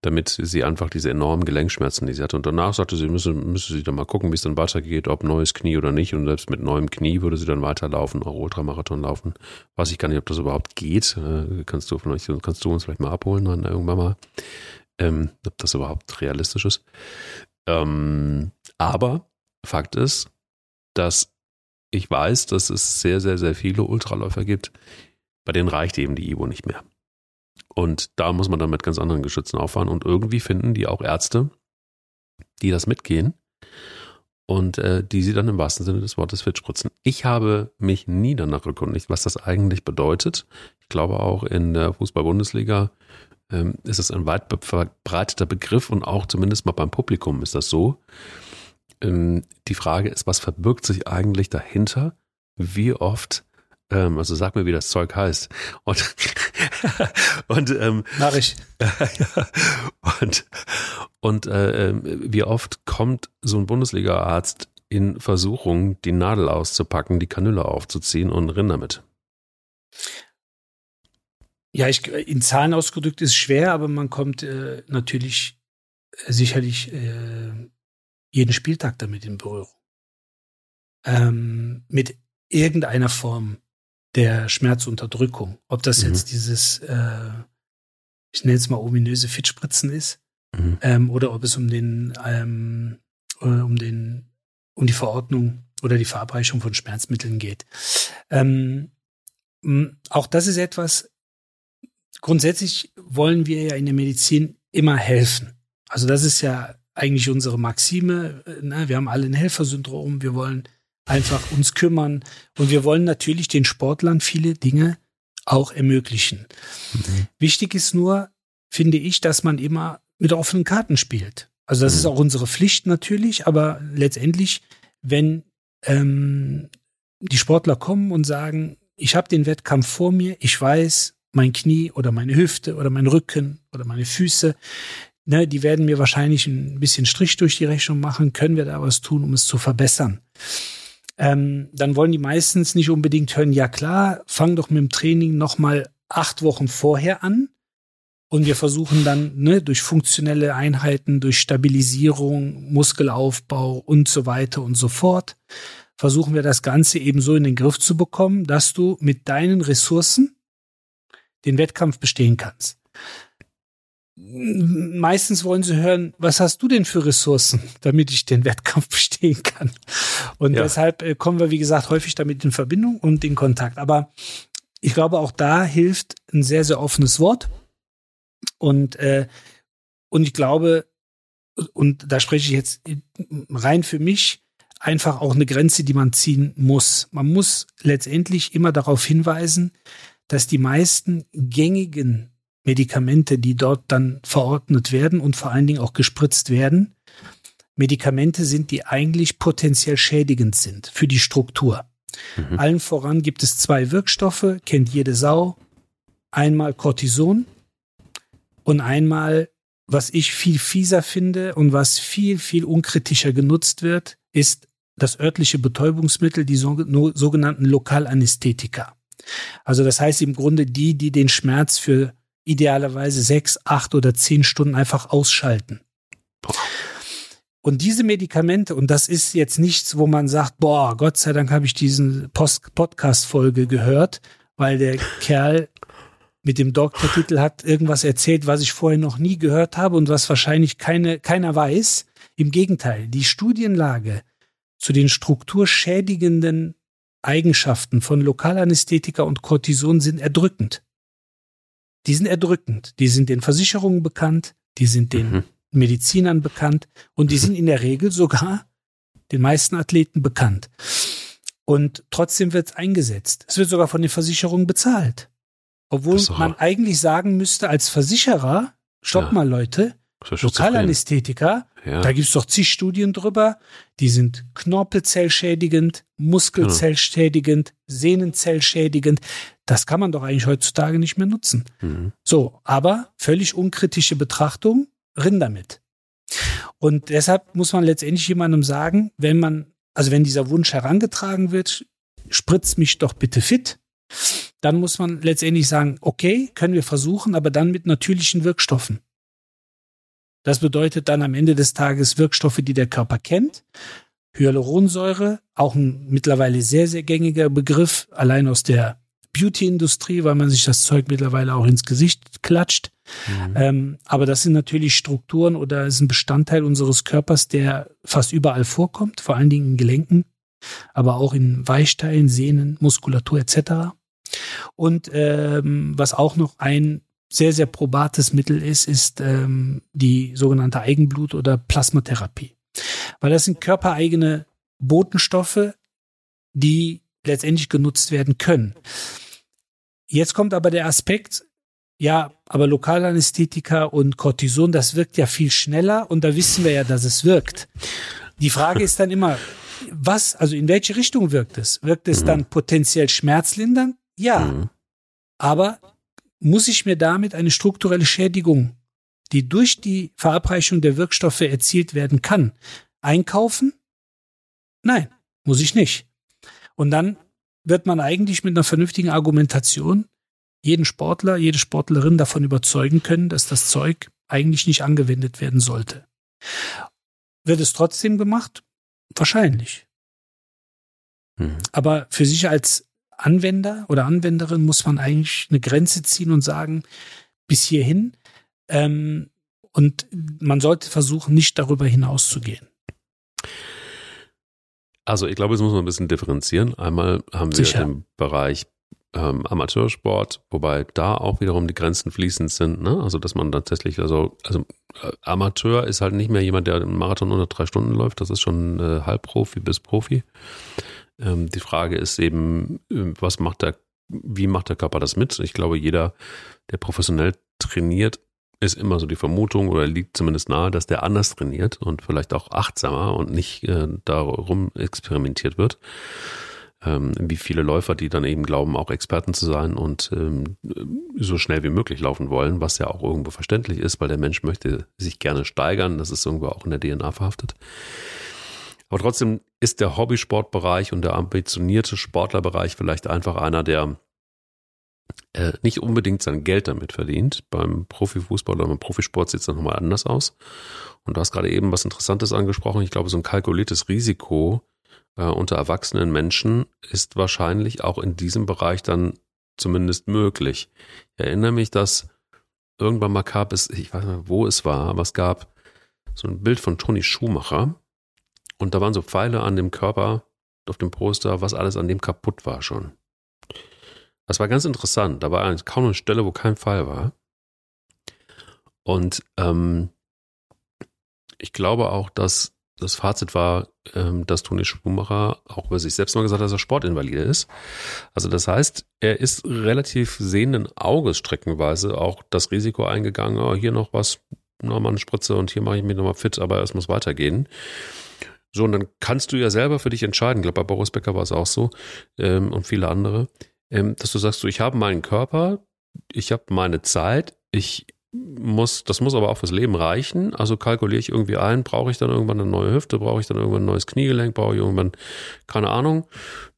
Damit sie einfach diese enormen Gelenkschmerzen, die sie hatte. Und danach sagte sie, müsse, müsse sie dann mal gucken, wie es dann weitergeht, ob neues Knie oder nicht. Und selbst mit neuem Knie würde sie dann weiterlaufen, auch Ultramarathon laufen. Weiß ich gar nicht, ob das überhaupt geht. kannst du vielleicht, kannst du uns vielleicht mal abholen dann irgendwann mal, ähm, ob das überhaupt realistisch ist. Ähm, aber Fakt ist, dass ich weiß, dass es sehr, sehr, sehr viele Ultraläufer gibt, bei denen reicht eben die Ibo nicht mehr. Und da muss man dann mit ganz anderen Geschützen auffahren. Und irgendwie finden die auch Ärzte, die das mitgehen und äh, die sie dann im wahrsten Sinne des Wortes fit spritzen. Ich habe mich nie danach erkundigt, was das eigentlich bedeutet. Ich glaube auch in der Fußball-Bundesliga ähm, ist es ein weit verbreiteter Begriff und auch zumindest mal beim Publikum ist das so. Ähm, die Frage ist, was verbirgt sich eigentlich dahinter? Wie oft ähm, also sag mir, wie das Zeug heißt. Und, <laughs> und ähm, Mach ich. <laughs> und und äh, ähm, wie oft kommt so ein Bundesliga-Arzt in Versuchung, die Nadel auszupacken, die Kanüle aufzuziehen und rennt damit? Ja, ich, in Zahlen ausgedrückt ist schwer, aber man kommt äh, natürlich äh, sicherlich äh, jeden Spieltag damit in Berührung. Ähm, mit irgendeiner Form der Schmerzunterdrückung. Ob das mhm. jetzt dieses, äh, ich nenne es mal ominöse Fitspritzen ist, mhm. ähm, oder ob es um den, ähm, äh, um den, um die Verordnung oder die Verabreichung von Schmerzmitteln geht. Ähm, auch das ist etwas, grundsätzlich wollen wir ja in der Medizin immer helfen. Also das ist ja eigentlich unsere Maxime. Ne? Wir haben alle ein Helfersyndrom. Wir wollen einfach uns kümmern und wir wollen natürlich den Sportlern viele Dinge auch ermöglichen. Mhm. Wichtig ist nur, finde ich, dass man immer mit offenen Karten spielt. Also das mhm. ist auch unsere Pflicht natürlich, aber letztendlich, wenn ähm, die Sportler kommen und sagen, ich habe den Wettkampf vor mir, ich weiß, mein Knie oder meine Hüfte oder mein Rücken oder meine Füße, ne, die werden mir wahrscheinlich ein bisschen Strich durch die Rechnung machen. Können wir da was tun, um es zu verbessern? Ähm, dann wollen die meistens nicht unbedingt hören, ja klar, fang doch mit dem Training nochmal acht Wochen vorher an. Und wir versuchen dann ne, durch funktionelle Einheiten, durch Stabilisierung, Muskelaufbau und so weiter und so fort, versuchen wir das Ganze eben so in den Griff zu bekommen, dass du mit deinen Ressourcen den Wettkampf bestehen kannst. Meistens wollen sie hören, was hast du denn für Ressourcen, <laughs> damit ich den Wettkampf bestehen kann? Und ja. deshalb äh, kommen wir, wie gesagt, häufig damit in Verbindung und in Kontakt. Aber ich glaube, auch da hilft ein sehr, sehr offenes Wort. Und, äh, und ich glaube, und da spreche ich jetzt rein für mich, einfach auch eine Grenze, die man ziehen muss. Man muss letztendlich immer darauf hinweisen, dass die meisten gängigen Medikamente, die dort dann verordnet werden und vor allen Dingen auch gespritzt werden, Medikamente sind, die eigentlich potenziell schädigend sind für die Struktur. Mhm. Allen voran gibt es zwei Wirkstoffe, kennt jede Sau. Einmal Cortison und einmal, was ich viel fieser finde und was viel, viel unkritischer genutzt wird, ist das örtliche Betäubungsmittel, die sogenannten Lokalanästhetika. Also das heißt im Grunde die, die den Schmerz für idealerweise sechs, acht oder zehn Stunden einfach ausschalten. Und diese Medikamente, und das ist jetzt nichts, wo man sagt, boah, Gott sei Dank habe ich diesen Podcast-Folge gehört, weil der Kerl mit dem Doktortitel hat irgendwas erzählt, was ich vorher noch nie gehört habe und was wahrscheinlich keine, keiner weiß. Im Gegenteil, die Studienlage zu den strukturschädigenden Eigenschaften von Lokalanästhetika und Cortison sind erdrückend. Die sind erdrückend. Die sind den Versicherungen bekannt, die sind den mhm. Medizinern bekannt und die sind in der Regel sogar den meisten Athleten bekannt. Und trotzdem wird es eingesetzt. Es wird sogar von den Versicherungen bezahlt. Obwohl man eigentlich sagen müsste, als Versicherer, stopp ja. mal Leute, Lokalanästhetika, ja. da gibt's doch zig Studien drüber, die sind Knorpelzellschädigend, Muskelzellschädigend, Sehnenzellschädigend. Das kann man doch eigentlich heutzutage nicht mehr nutzen. Mhm. So, aber völlig unkritische Betrachtung, rinn damit. Und deshalb muss man letztendlich jemandem sagen, wenn man, also wenn dieser Wunsch herangetragen wird, spritz mich doch bitte fit, dann muss man letztendlich sagen, okay, können wir versuchen, aber dann mit natürlichen Wirkstoffen. Das bedeutet dann am Ende des Tages Wirkstoffe, die der Körper kennt. Hyaluronsäure, auch ein mittlerweile sehr, sehr gängiger Begriff, allein aus der Beauty-Industrie, weil man sich das Zeug mittlerweile auch ins Gesicht klatscht. Mhm. Ähm, aber das sind natürlich Strukturen oder ist ein Bestandteil unseres Körpers, der fast überall vorkommt, vor allen Dingen in Gelenken, aber auch in Weichteilen, Sehnen, Muskulatur etc. Und ähm, was auch noch ein sehr, sehr probates Mittel ist, ist ähm, die sogenannte Eigenblut- oder Plasmatherapie. Weil das sind körpereigene Botenstoffe, die letztendlich genutzt werden können. Jetzt kommt aber der Aspekt, ja, aber Lokalanästhetika und Cortison, das wirkt ja viel schneller und da wissen wir ja, dass es wirkt. Die Frage ist dann immer, was, also in welche Richtung wirkt es? Wirkt es dann potenziell schmerzlindernd? Ja. Mhm. Aber muss ich mir damit eine strukturelle Schädigung, die durch die Verabreichung der Wirkstoffe erzielt werden kann, einkaufen? Nein, muss ich nicht. Und dann wird man eigentlich mit einer vernünftigen Argumentation jeden Sportler, jede Sportlerin davon überzeugen können, dass das Zeug eigentlich nicht angewendet werden sollte. Wird es trotzdem gemacht? Wahrscheinlich. Mhm. Aber für sich als Anwender oder Anwenderin muss man eigentlich eine Grenze ziehen und sagen, bis hierhin. Ähm, und man sollte versuchen, nicht darüber hinaus zu gehen. Also ich glaube, es muss man ein bisschen differenzieren. Einmal haben wir Sicher. den Bereich ähm, Amateursport, wobei da auch wiederum die Grenzen fließend sind. Ne? Also dass man tatsächlich, also, also äh, Amateur ist halt nicht mehr jemand, der einen Marathon unter drei Stunden läuft. Das ist schon äh, Halbprofi bis Profi. Ähm, die Frage ist eben, äh, was macht der, wie macht der Körper das mit? Ich glaube, jeder, der professionell trainiert, ist immer so die Vermutung oder liegt zumindest nahe, dass der anders trainiert und vielleicht auch achtsamer und nicht äh, darum experimentiert wird. ähm, wie viele Läufer, die dann eben glauben, auch Experten zu sein und ähm, so schnell wie möglich laufen wollen, was ja auch irgendwo verständlich ist, weil der Mensch möchte sich gerne steigern. Das ist irgendwo auch in der DNA verhaftet. Aber trotzdem ist der Hobbysportbereich und der ambitionierte Sportlerbereich vielleicht einfach einer, der äh, nicht unbedingt sein Geld damit verdient. Beim Profifußball oder beim Profisport sieht es dann nochmal anders aus. Und du hast gerade eben was Interessantes angesprochen. Ich glaube, so ein kalkuliertes Risiko äh, unter erwachsenen Menschen ist wahrscheinlich auch in diesem Bereich dann zumindest möglich. Ich erinnere mich, dass irgendwann mal gab es, ich weiß nicht, wo es war, aber es gab so ein Bild von Toni Schumacher und da waren so Pfeile an dem Körper, auf dem Poster, was alles an dem kaputt war schon. Das war ganz interessant. Da war eigentlich kaum eine Stelle, wo kein Pfeil war. Und ähm, ich glaube auch, dass das Fazit war, ähm, dass Toni Schumacher auch über sich selbst mal gesagt hat, dass er Sportinvalide ist. Also das heißt, er ist relativ sehenden Auges streckenweise auch das Risiko eingegangen, oh, hier noch was, nochmal eine Spritze und hier mache ich mich nochmal fit, aber es muss weitergehen. So, und dann kannst du ja selber für dich entscheiden. Ich glaube, bei Boris Becker war es auch so ähm, und viele andere, ähm, dass du sagst, so, ich habe meinen Körper, ich habe meine Zeit, ich muss, das muss aber auch fürs Leben reichen. Also kalkuliere ich irgendwie ein, brauche ich dann irgendwann eine neue Hüfte, brauche ich dann irgendwann ein neues Kniegelenk, brauche ich irgendwann, keine Ahnung,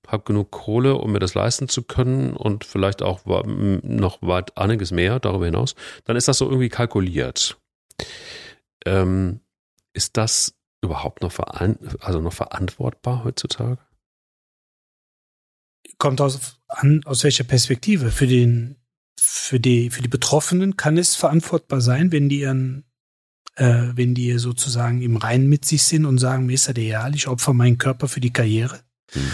habe genug Kohle, um mir das leisten zu können und vielleicht auch noch weit einiges mehr darüber hinaus, dann ist das so irgendwie kalkuliert. Ähm, ist das überhaupt noch, veran also noch verantwortbar heutzutage? Kommt aus, an, aus welcher Perspektive? Für den für die, für die Betroffenen kann es verantwortbar sein, wenn die ihren, äh, wenn die sozusagen im Reinen mit sich sind und sagen, mir ist das egal, ich opfer meinen Körper für die Karriere. Mhm.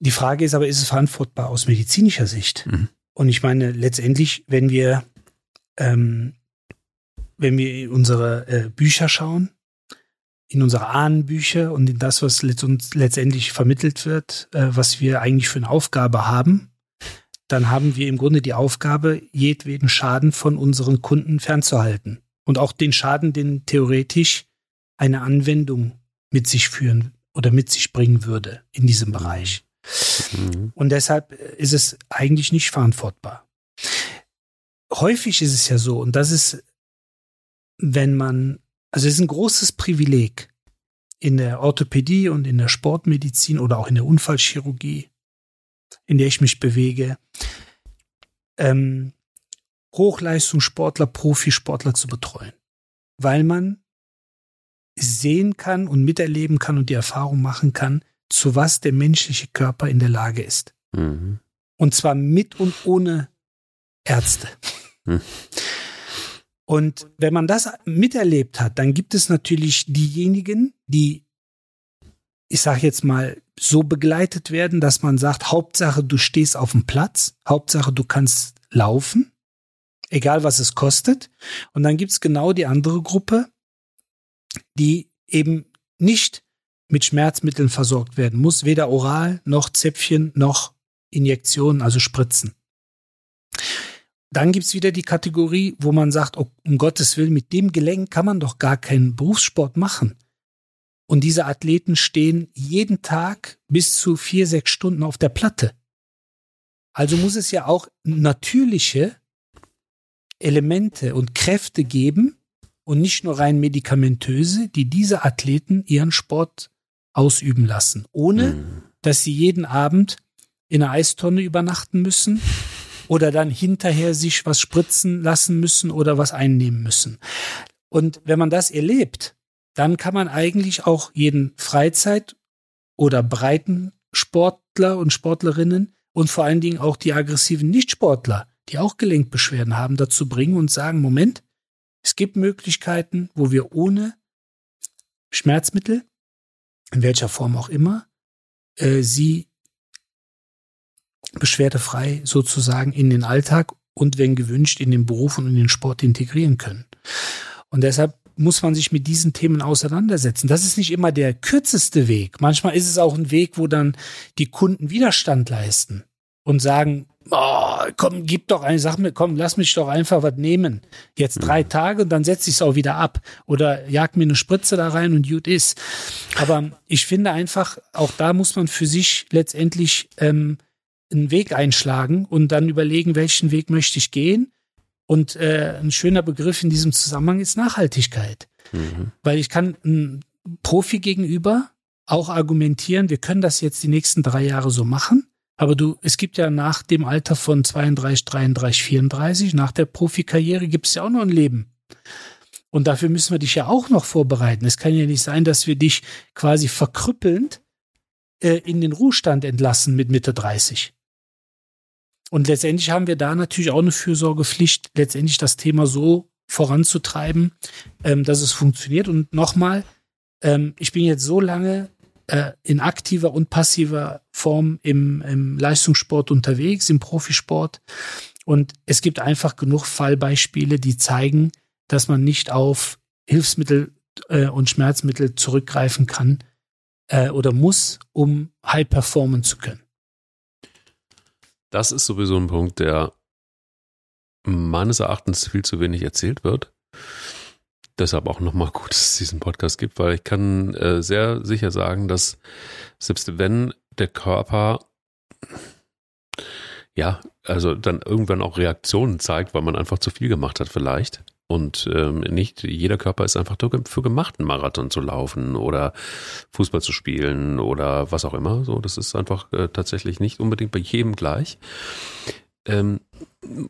Die Frage ist aber, ist es verantwortbar aus medizinischer Sicht? Mhm. Und ich meine, letztendlich, wenn wir, ähm, wenn wir in unsere äh, Bücher schauen, in unsere Ahnenbücher und in das, was uns letztendlich vermittelt wird, äh, was wir eigentlich für eine Aufgabe haben, dann haben wir im Grunde die Aufgabe, jedweden Schaden von unseren Kunden fernzuhalten. Und auch den Schaden, den theoretisch eine Anwendung mit sich führen oder mit sich bringen würde in diesem Bereich. Mhm. Und deshalb ist es eigentlich nicht verantwortbar. Häufig ist es ja so, und das ist, wenn man, also es ist ein großes Privileg in der Orthopädie und in der Sportmedizin oder auch in der Unfallchirurgie, in der ich mich bewege, ähm, Hochleistungssportler, Profisportler zu betreuen, weil man sehen kann und miterleben kann und die Erfahrung machen kann, zu was der menschliche Körper in der Lage ist. Mhm. Und zwar mit und ohne Ärzte. Mhm. Und wenn man das miterlebt hat, dann gibt es natürlich diejenigen, die, ich sage jetzt mal, so begleitet werden, dass man sagt, Hauptsache du stehst auf dem Platz, Hauptsache du kannst laufen, egal was es kostet. Und dann gibt's genau die andere Gruppe, die eben nicht mit Schmerzmitteln versorgt werden muss, weder oral noch Zäpfchen noch Injektionen, also Spritzen. Dann gibt's wieder die Kategorie, wo man sagt, oh, um Gottes Willen, mit dem Gelenk kann man doch gar keinen Berufssport machen. Und diese Athleten stehen jeden Tag bis zu vier, sechs Stunden auf der Platte. Also muss es ja auch natürliche Elemente und Kräfte geben und nicht nur rein medikamentöse, die diese Athleten ihren Sport ausüben lassen, ohne mhm. dass sie jeden Abend in einer Eistonne übernachten müssen oder dann hinterher sich was spritzen lassen müssen oder was einnehmen müssen. Und wenn man das erlebt, dann kann man eigentlich auch jeden Freizeit- oder Breitensportler und Sportlerinnen und vor allen Dingen auch die aggressiven Nichtsportler, die auch Gelenkbeschwerden haben, dazu bringen und sagen, Moment, es gibt Möglichkeiten, wo wir ohne Schmerzmittel, in welcher Form auch immer, äh, sie beschwerdefrei sozusagen in den Alltag und wenn gewünscht in den Beruf und in den Sport integrieren können. Und deshalb muss man sich mit diesen Themen auseinandersetzen. Das ist nicht immer der kürzeste Weg. Manchmal ist es auch ein Weg, wo dann die Kunden Widerstand leisten und sagen, oh, komm, gib doch ein, sag mir, komm, lass mich doch einfach was nehmen. Jetzt drei mhm. Tage und dann setze ich es auch wieder ab. Oder jag mir eine Spritze da rein und gut ist. Aber ich finde einfach, auch da muss man für sich letztendlich ähm, einen Weg einschlagen und dann überlegen, welchen Weg möchte ich gehen. Und äh, ein schöner Begriff in diesem Zusammenhang ist Nachhaltigkeit. Mhm. Weil ich kann einem Profi gegenüber auch argumentieren, wir können das jetzt die nächsten drei Jahre so machen. Aber du, es gibt ja nach dem Alter von 32, 33, 34, nach der Profikarriere gibt es ja auch noch ein Leben. Und dafür müssen wir dich ja auch noch vorbereiten. Es kann ja nicht sein, dass wir dich quasi verkrüppelnd äh, in den Ruhestand entlassen mit Mitte 30. Und letztendlich haben wir da natürlich auch eine Fürsorgepflicht, letztendlich das Thema so voranzutreiben, ähm, dass es funktioniert. Und nochmal, ähm, ich bin jetzt so lange äh, in aktiver und passiver Form im, im Leistungssport unterwegs, im Profisport. Und es gibt einfach genug Fallbeispiele, die zeigen, dass man nicht auf Hilfsmittel äh, und Schmerzmittel zurückgreifen kann äh, oder muss, um high performen zu können. Das ist sowieso ein Punkt, der meines Erachtens viel zu wenig erzählt wird. Deshalb auch nochmal gut, dass es diesen Podcast gibt, weil ich kann äh, sehr sicher sagen, dass selbst wenn der Körper ja, also dann irgendwann auch Reaktionen zeigt, weil man einfach zu viel gemacht hat vielleicht. Und ähm, nicht jeder Körper ist einfach dafür gemacht, einen Marathon zu laufen oder Fußball zu spielen oder was auch immer. So, das ist einfach äh, tatsächlich nicht unbedingt bei jedem gleich. Ähm,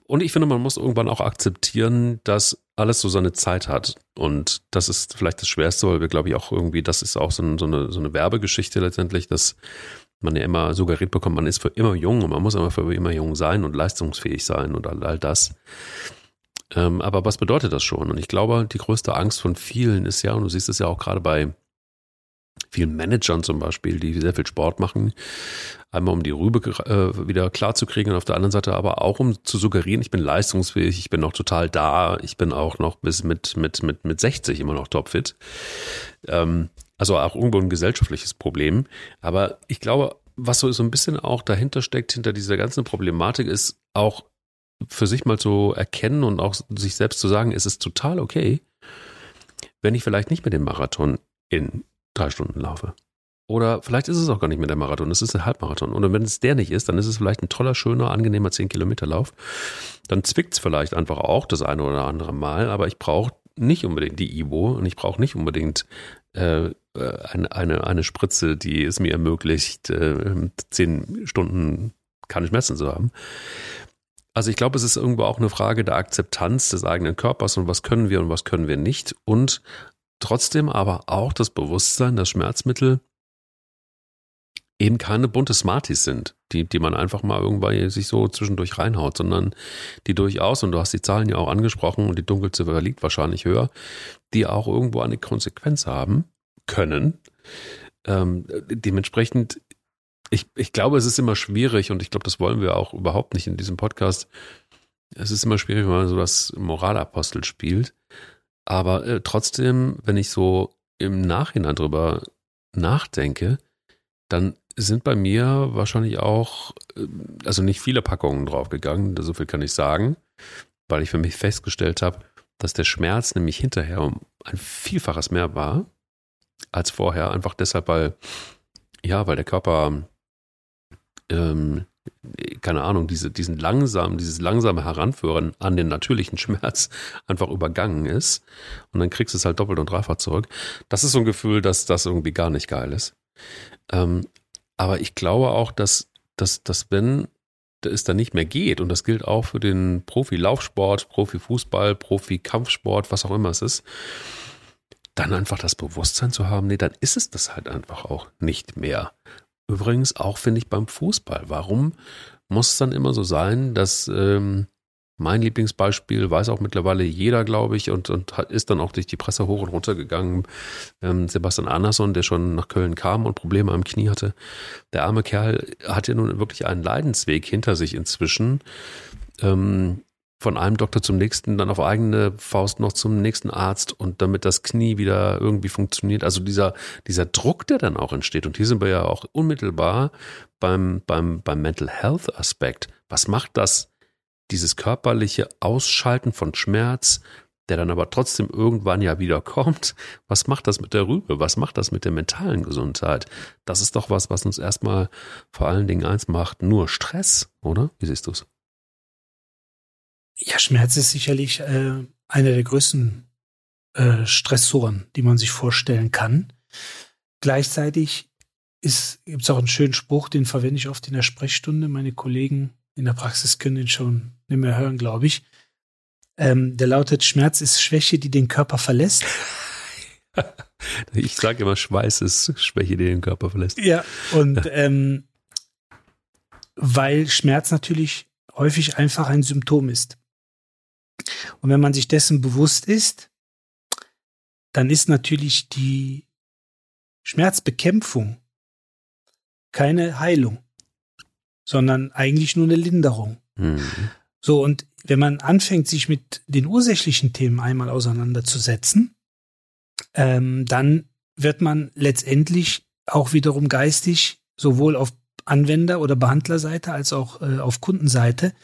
und ich finde, man muss irgendwann auch akzeptieren, dass alles so seine Zeit hat. Und das ist vielleicht das Schwerste, weil wir, glaube ich, auch irgendwie, das ist auch so, ein, so, eine, so eine Werbegeschichte letztendlich, dass man ja immer suggeriert bekommt, man ist für immer jung und man muss aber für immer jung sein und leistungsfähig sein und all, all das. Ähm, aber was bedeutet das schon? Und ich glaube, die größte Angst von vielen ist ja, und du siehst es ja auch gerade bei vielen Managern zum Beispiel, die sehr viel Sport machen, einmal um die Rübe äh, wieder klar zu kriegen und auf der anderen Seite aber auch um zu suggerieren, ich bin leistungsfähig, ich bin noch total da, ich bin auch noch bis mit, mit, mit, mit 60 immer noch topfit. Ähm, also auch irgendwo ein gesellschaftliches Problem. Aber ich glaube, was so ein bisschen auch dahinter steckt, hinter dieser ganzen Problematik, ist auch für sich mal zu erkennen und auch sich selbst zu sagen, es ist total okay, wenn ich vielleicht nicht mit dem Marathon in drei Stunden laufe. Oder vielleicht ist es auch gar nicht mehr der Marathon, es ist ein Halbmarathon. Und wenn es der nicht ist, dann ist es vielleicht ein toller, schöner, angenehmer 10-Kilometer-Lauf. Dann zwickt es vielleicht einfach auch das eine oder andere Mal, aber ich brauche nicht unbedingt die Ibo und ich brauche nicht unbedingt äh, äh, eine, eine, eine Spritze, die es mir ermöglicht, äh, zehn Stunden keine Schmerzen zu haben. Also ich glaube, es ist irgendwo auch eine Frage der Akzeptanz des eigenen Körpers und was können wir und was können wir nicht. Und trotzdem aber auch das Bewusstsein, dass Schmerzmittel eben keine bunte Smarties sind, die, die man einfach mal irgendwann sich so zwischendurch reinhaut, sondern die durchaus, und du hast die Zahlen ja auch angesprochen und die Dunkelziffer liegt wahrscheinlich höher, die auch irgendwo eine Konsequenz haben können. Ähm, dementsprechend, ich, ich glaube, es ist immer schwierig und ich glaube, das wollen wir auch überhaupt nicht in diesem Podcast. Es ist immer schwierig, wenn man so das Moralapostel spielt. Aber äh, trotzdem, wenn ich so im Nachhinein drüber nachdenke, dann sind bei mir wahrscheinlich auch, äh, also nicht viele Packungen draufgegangen, so viel kann ich sagen, weil ich für mich festgestellt habe, dass der Schmerz nämlich hinterher um ein Vielfaches mehr war als vorher. Einfach deshalb, weil, ja, weil der Körper, ähm, keine Ahnung, diese, diesen langsam, dieses langsame Heranführen an den natürlichen <laughs> Schmerz einfach übergangen ist. Und dann kriegst du es halt doppelt und dreifach zurück. Das ist so ein Gefühl, dass das irgendwie gar nicht geil ist. Ähm, aber ich glaube auch, dass, dass, dass wenn es dann nicht mehr geht, und das gilt auch für den Profi-Laufsport, Profi-Fußball, Profi-Kampfsport, was auch immer es ist, dann einfach das Bewusstsein zu haben, nee, dann ist es das halt einfach auch nicht mehr. Übrigens auch, finde ich, beim Fußball. Warum muss es dann immer so sein, dass ähm, mein Lieblingsbeispiel weiß auch mittlerweile jeder, glaube ich, und, und ist dann auch durch die Presse hoch und runter gegangen. Ähm, Sebastian Andersson, der schon nach Köln kam und Probleme am Knie hatte. Der arme Kerl hat ja nun wirklich einen Leidensweg hinter sich inzwischen. Ähm, von einem Doktor zum nächsten, dann auf eigene Faust noch zum nächsten Arzt und damit das Knie wieder irgendwie funktioniert. Also dieser, dieser Druck, der dann auch entsteht. Und hier sind wir ja auch unmittelbar beim, beim, beim Mental Health Aspekt. Was macht das, dieses körperliche Ausschalten von Schmerz, der dann aber trotzdem irgendwann ja wieder kommt? Was macht das mit der Rübe? Was macht das mit der mentalen Gesundheit? Das ist doch was, was uns erstmal vor allen Dingen eins macht, nur Stress, oder? Wie siehst du es? Ja, Schmerz ist sicherlich äh, einer der größten äh, Stressoren, die man sich vorstellen kann. Gleichzeitig gibt es auch einen schönen Spruch, den verwende ich oft in der Sprechstunde. Meine Kollegen in der Praxis können den schon nicht mehr hören, glaube ich. Ähm, der lautet, Schmerz ist Schwäche, die den Körper verlässt. <laughs> ich sage immer, Schweiß ist Schwäche, die den Körper verlässt. Ja, und ähm, weil Schmerz natürlich häufig einfach ein Symptom ist. Und wenn man sich dessen bewusst ist, dann ist natürlich die Schmerzbekämpfung keine Heilung, sondern eigentlich nur eine Linderung. Mhm. So, und wenn man anfängt, sich mit den ursächlichen Themen einmal auseinanderzusetzen, ähm, dann wird man letztendlich auch wiederum geistig sowohl auf Anwender- oder Behandlerseite als auch äh, auf Kundenseite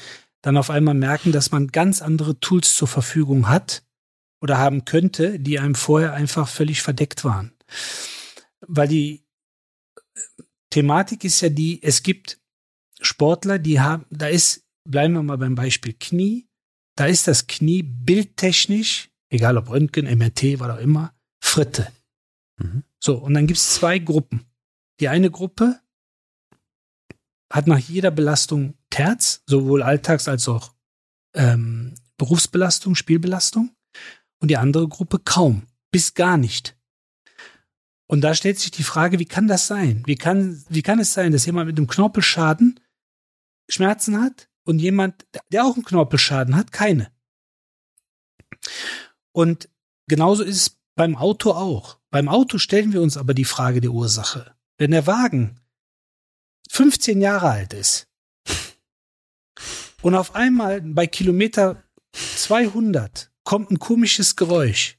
dann auf einmal merken, dass man ganz andere Tools zur Verfügung hat oder haben könnte, die einem vorher einfach völlig verdeckt waren. Weil die Thematik ist ja die, es gibt Sportler, die haben, da ist, bleiben wir mal beim Beispiel Knie, da ist das Knie bildtechnisch, egal ob Röntgen, MRT, was auch immer, Fritte. Mhm. So, und dann gibt es zwei Gruppen. Die eine Gruppe hat nach jeder Belastung Terz, sowohl Alltags- als auch ähm, Berufsbelastung, Spielbelastung. Und die andere Gruppe kaum, bis gar nicht. Und da stellt sich die Frage, wie kann das sein? Wie kann, wie kann es sein, dass jemand mit einem Knorpelschaden Schmerzen hat und jemand, der auch einen Knorpelschaden hat, keine? Und genauso ist es beim Auto auch. Beim Auto stellen wir uns aber die Frage der Ursache. Wenn der Wagen 15 Jahre alt ist und auf einmal bei Kilometer 200 kommt ein komisches Geräusch,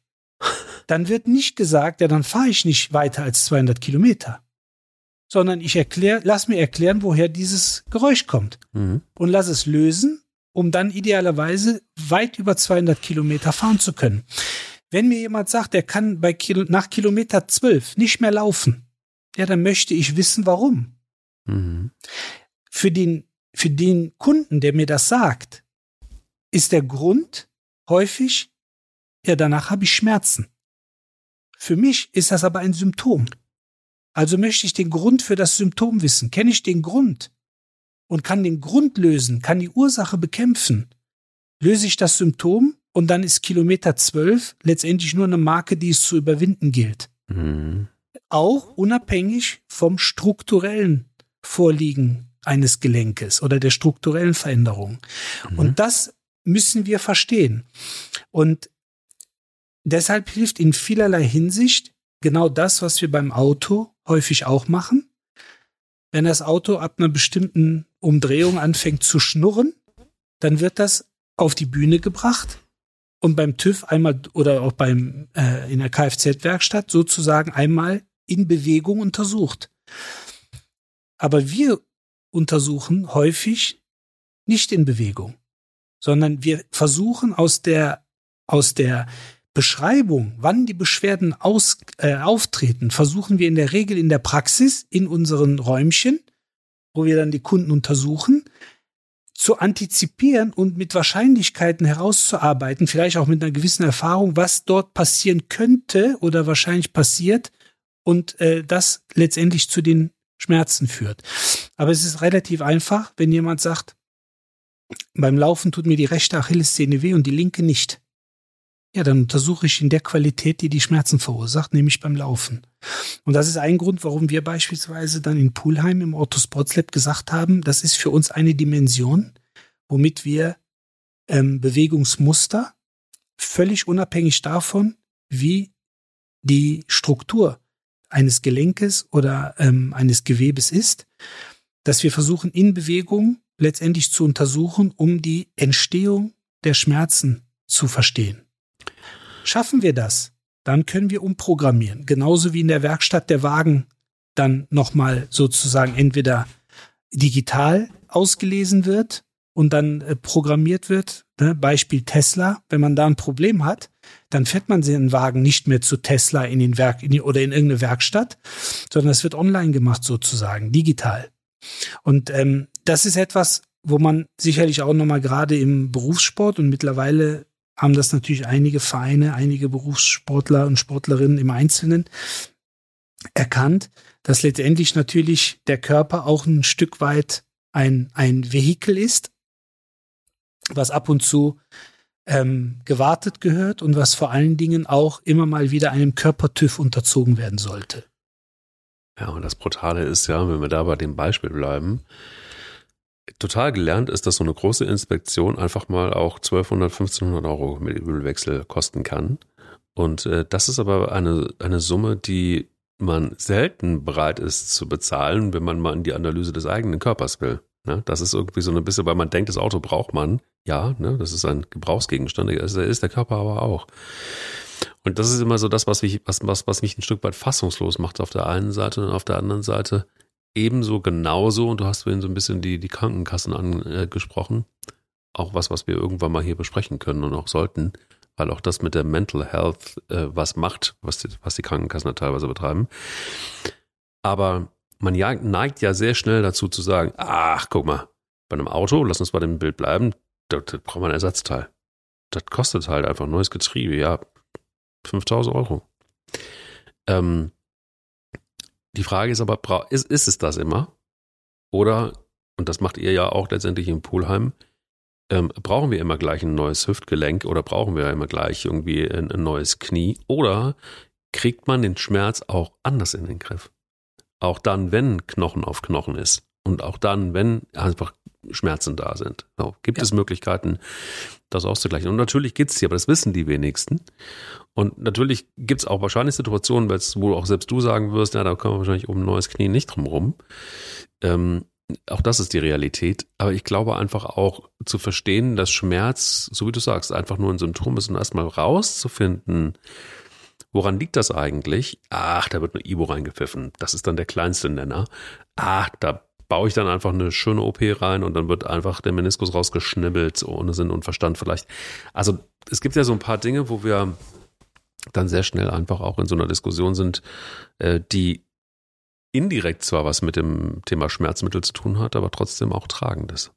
dann wird nicht gesagt, ja, dann fahre ich nicht weiter als 200 Kilometer, sondern ich erkläre, lass mir erklären, woher dieses Geräusch kommt mhm. und lass es lösen, um dann idealerweise weit über 200 Kilometer fahren zu können. Wenn mir jemand sagt, er kann bei Kilo, nach Kilometer 12 nicht mehr laufen, ja, dann möchte ich wissen, warum. Mhm. Für, den, für den Kunden, der mir das sagt, ist der Grund häufig, ja, danach habe ich Schmerzen. Für mich ist das aber ein Symptom. Also möchte ich den Grund für das Symptom wissen. Kenne ich den Grund und kann den Grund lösen, kann die Ursache bekämpfen, löse ich das Symptom und dann ist Kilometer 12 letztendlich nur eine Marke, die es zu überwinden gilt. Mhm. Auch unabhängig vom strukturellen Vorliegen eines Gelenkes oder der strukturellen Veränderung. Mhm. Und das müssen wir verstehen. Und deshalb hilft in vielerlei Hinsicht genau das, was wir beim Auto häufig auch machen. Wenn das Auto ab einer bestimmten Umdrehung anfängt zu schnurren, dann wird das auf die Bühne gebracht und beim TÜV einmal oder auch beim äh, in der Kfz-Werkstatt sozusagen einmal in Bewegung untersucht. Aber wir untersuchen häufig nicht in Bewegung, sondern wir versuchen aus der, aus der Beschreibung, wann die Beschwerden aus, äh, auftreten, versuchen wir in der Regel in der Praxis, in unseren Räumchen, wo wir dann die Kunden untersuchen, zu antizipieren und mit Wahrscheinlichkeiten herauszuarbeiten, vielleicht auch mit einer gewissen Erfahrung, was dort passieren könnte oder wahrscheinlich passiert und äh, das letztendlich zu den Schmerzen führt. Aber es ist relativ einfach, wenn jemand sagt, beim Laufen tut mir die rechte Achillessehne weh und die linke nicht. Ja, dann untersuche ich in der Qualität, die die Schmerzen verursacht, nämlich beim Laufen. Und das ist ein Grund, warum wir beispielsweise dann in Pulheim im Ortho Sports Lab gesagt haben, das ist für uns eine Dimension, womit wir ähm, Bewegungsmuster völlig unabhängig davon, wie die Struktur eines Gelenkes oder ähm, eines Gewebes ist, dass wir versuchen, in Bewegung letztendlich zu untersuchen, um die Entstehung der Schmerzen zu verstehen. Schaffen wir das, dann können wir umprogrammieren. Genauso wie in der Werkstatt der Wagen dann nochmal sozusagen entweder digital ausgelesen wird und dann äh, programmiert wird. Ne? Beispiel Tesla. Wenn man da ein Problem hat, dann fährt man den Wagen nicht mehr zu Tesla in den Werk in die, oder in irgendeine Werkstatt, sondern es wird online gemacht sozusagen, digital. Und ähm, das ist etwas, wo man sicherlich auch nochmal gerade im Berufssport und mittlerweile haben das natürlich einige Vereine, einige Berufssportler und Sportlerinnen im Einzelnen erkannt, dass letztendlich natürlich der Körper auch ein Stück weit ein, ein Vehikel ist, was ab und zu ähm, gewartet gehört und was vor allen Dingen auch immer mal wieder einem Körpertüv unterzogen werden sollte. Ja, und das Brutale ist ja, wenn wir da bei dem Beispiel bleiben, total gelernt ist, dass so eine große Inspektion einfach mal auch 1200, 1500 Euro mit Ölwechsel kosten kann. Und äh, das ist aber eine, eine Summe, die man selten bereit ist zu bezahlen, wenn man mal in die Analyse des eigenen Körpers will. Ne? Das ist irgendwie so ein bisschen, weil man denkt, das Auto braucht man. Ja, ne? das ist ein Gebrauchsgegenstand, das ist der Körper aber auch. Und das ist immer so das, was mich, was, was, was mich ein Stück weit fassungslos macht auf der einen Seite und auf der anderen Seite ebenso genauso, und du hast vorhin so ein bisschen die, die Krankenkassen angesprochen, auch was, was wir irgendwann mal hier besprechen können und auch sollten, weil auch das mit der Mental Health äh, was macht, was die, was die Krankenkassen da teilweise betreiben. Aber man neigt ja sehr schnell dazu zu sagen, ach, guck mal, bei einem Auto, lass uns bei dem Bild bleiben, da, da braucht man ein Ersatzteil. Das kostet halt einfach neues Getriebe, ja, 5000 Euro. Ähm, die Frage ist aber, ist, ist es das immer? Oder, und das macht ihr ja auch letztendlich im Poolheim, ähm, brauchen wir immer gleich ein neues Hüftgelenk oder brauchen wir immer gleich irgendwie ein, ein neues Knie? Oder kriegt man den Schmerz auch anders in den Griff? Auch dann, wenn Knochen auf Knochen ist. Und auch dann, wenn einfach Schmerzen da sind. So, gibt ja. es Möglichkeiten, das auszugleichen. Und natürlich gibt es sie, aber das wissen die wenigsten. Und natürlich gibt es auch wahrscheinlich Situationen, wo auch selbst du sagen wirst, ja, da kommen wir wahrscheinlich um ein neues Knie nicht drum rum. Ähm, auch das ist die Realität. Aber ich glaube einfach auch zu verstehen, dass Schmerz, so wie du sagst, einfach nur ein Symptom ist und erstmal rauszufinden, woran liegt das eigentlich? Ach, da wird eine Ibo reingepfiffen. Das ist dann der kleinste Nenner. Ach, da baue ich dann einfach eine schöne OP rein und dann wird einfach der Meniskus rausgeschnibbelt, ohne Sinn und Verstand vielleicht. Also es gibt ja so ein paar Dinge, wo wir dann sehr schnell einfach auch in so einer Diskussion sind, äh, die indirekt zwar was mit dem Thema Schmerzmittel zu tun hat, aber trotzdem auch tragend ist.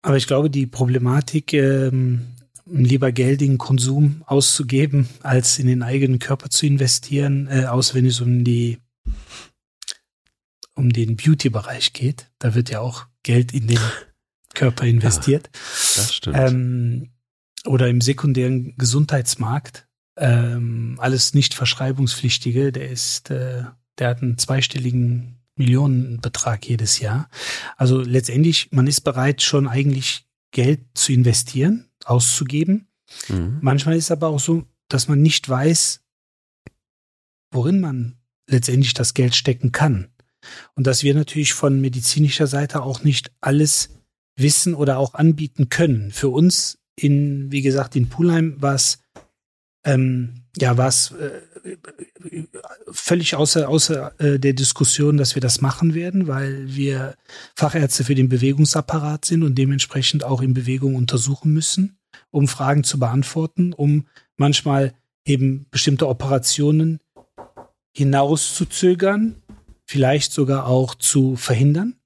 Aber ich glaube, die Problematik, ähm, lieber Geld in Konsum auszugeben, als in den eigenen Körper zu investieren, äh, aus wenn es um die um den Beauty-Bereich geht. Da wird ja auch Geld in den Körper investiert. Ja, das stimmt. Ähm, oder im sekundären Gesundheitsmarkt. Ähm, alles nicht verschreibungspflichtige, der ist, äh, der hat einen zweistelligen Millionenbetrag jedes Jahr. Also letztendlich, man ist bereit, schon eigentlich Geld zu investieren, auszugeben. Mhm. Manchmal ist es aber auch so, dass man nicht weiß, worin man letztendlich das Geld stecken kann. Und dass wir natürlich von medizinischer Seite auch nicht alles wissen oder auch anbieten können. Für uns in, wie gesagt, in Pulheim war es, ähm, ja, war es äh, völlig außer, außer äh, der Diskussion, dass wir das machen werden, weil wir Fachärzte für den Bewegungsapparat sind und dementsprechend auch in Bewegung untersuchen müssen, um Fragen zu beantworten, um manchmal eben bestimmte Operationen hinauszuzögern, vielleicht sogar auch zu verhindern.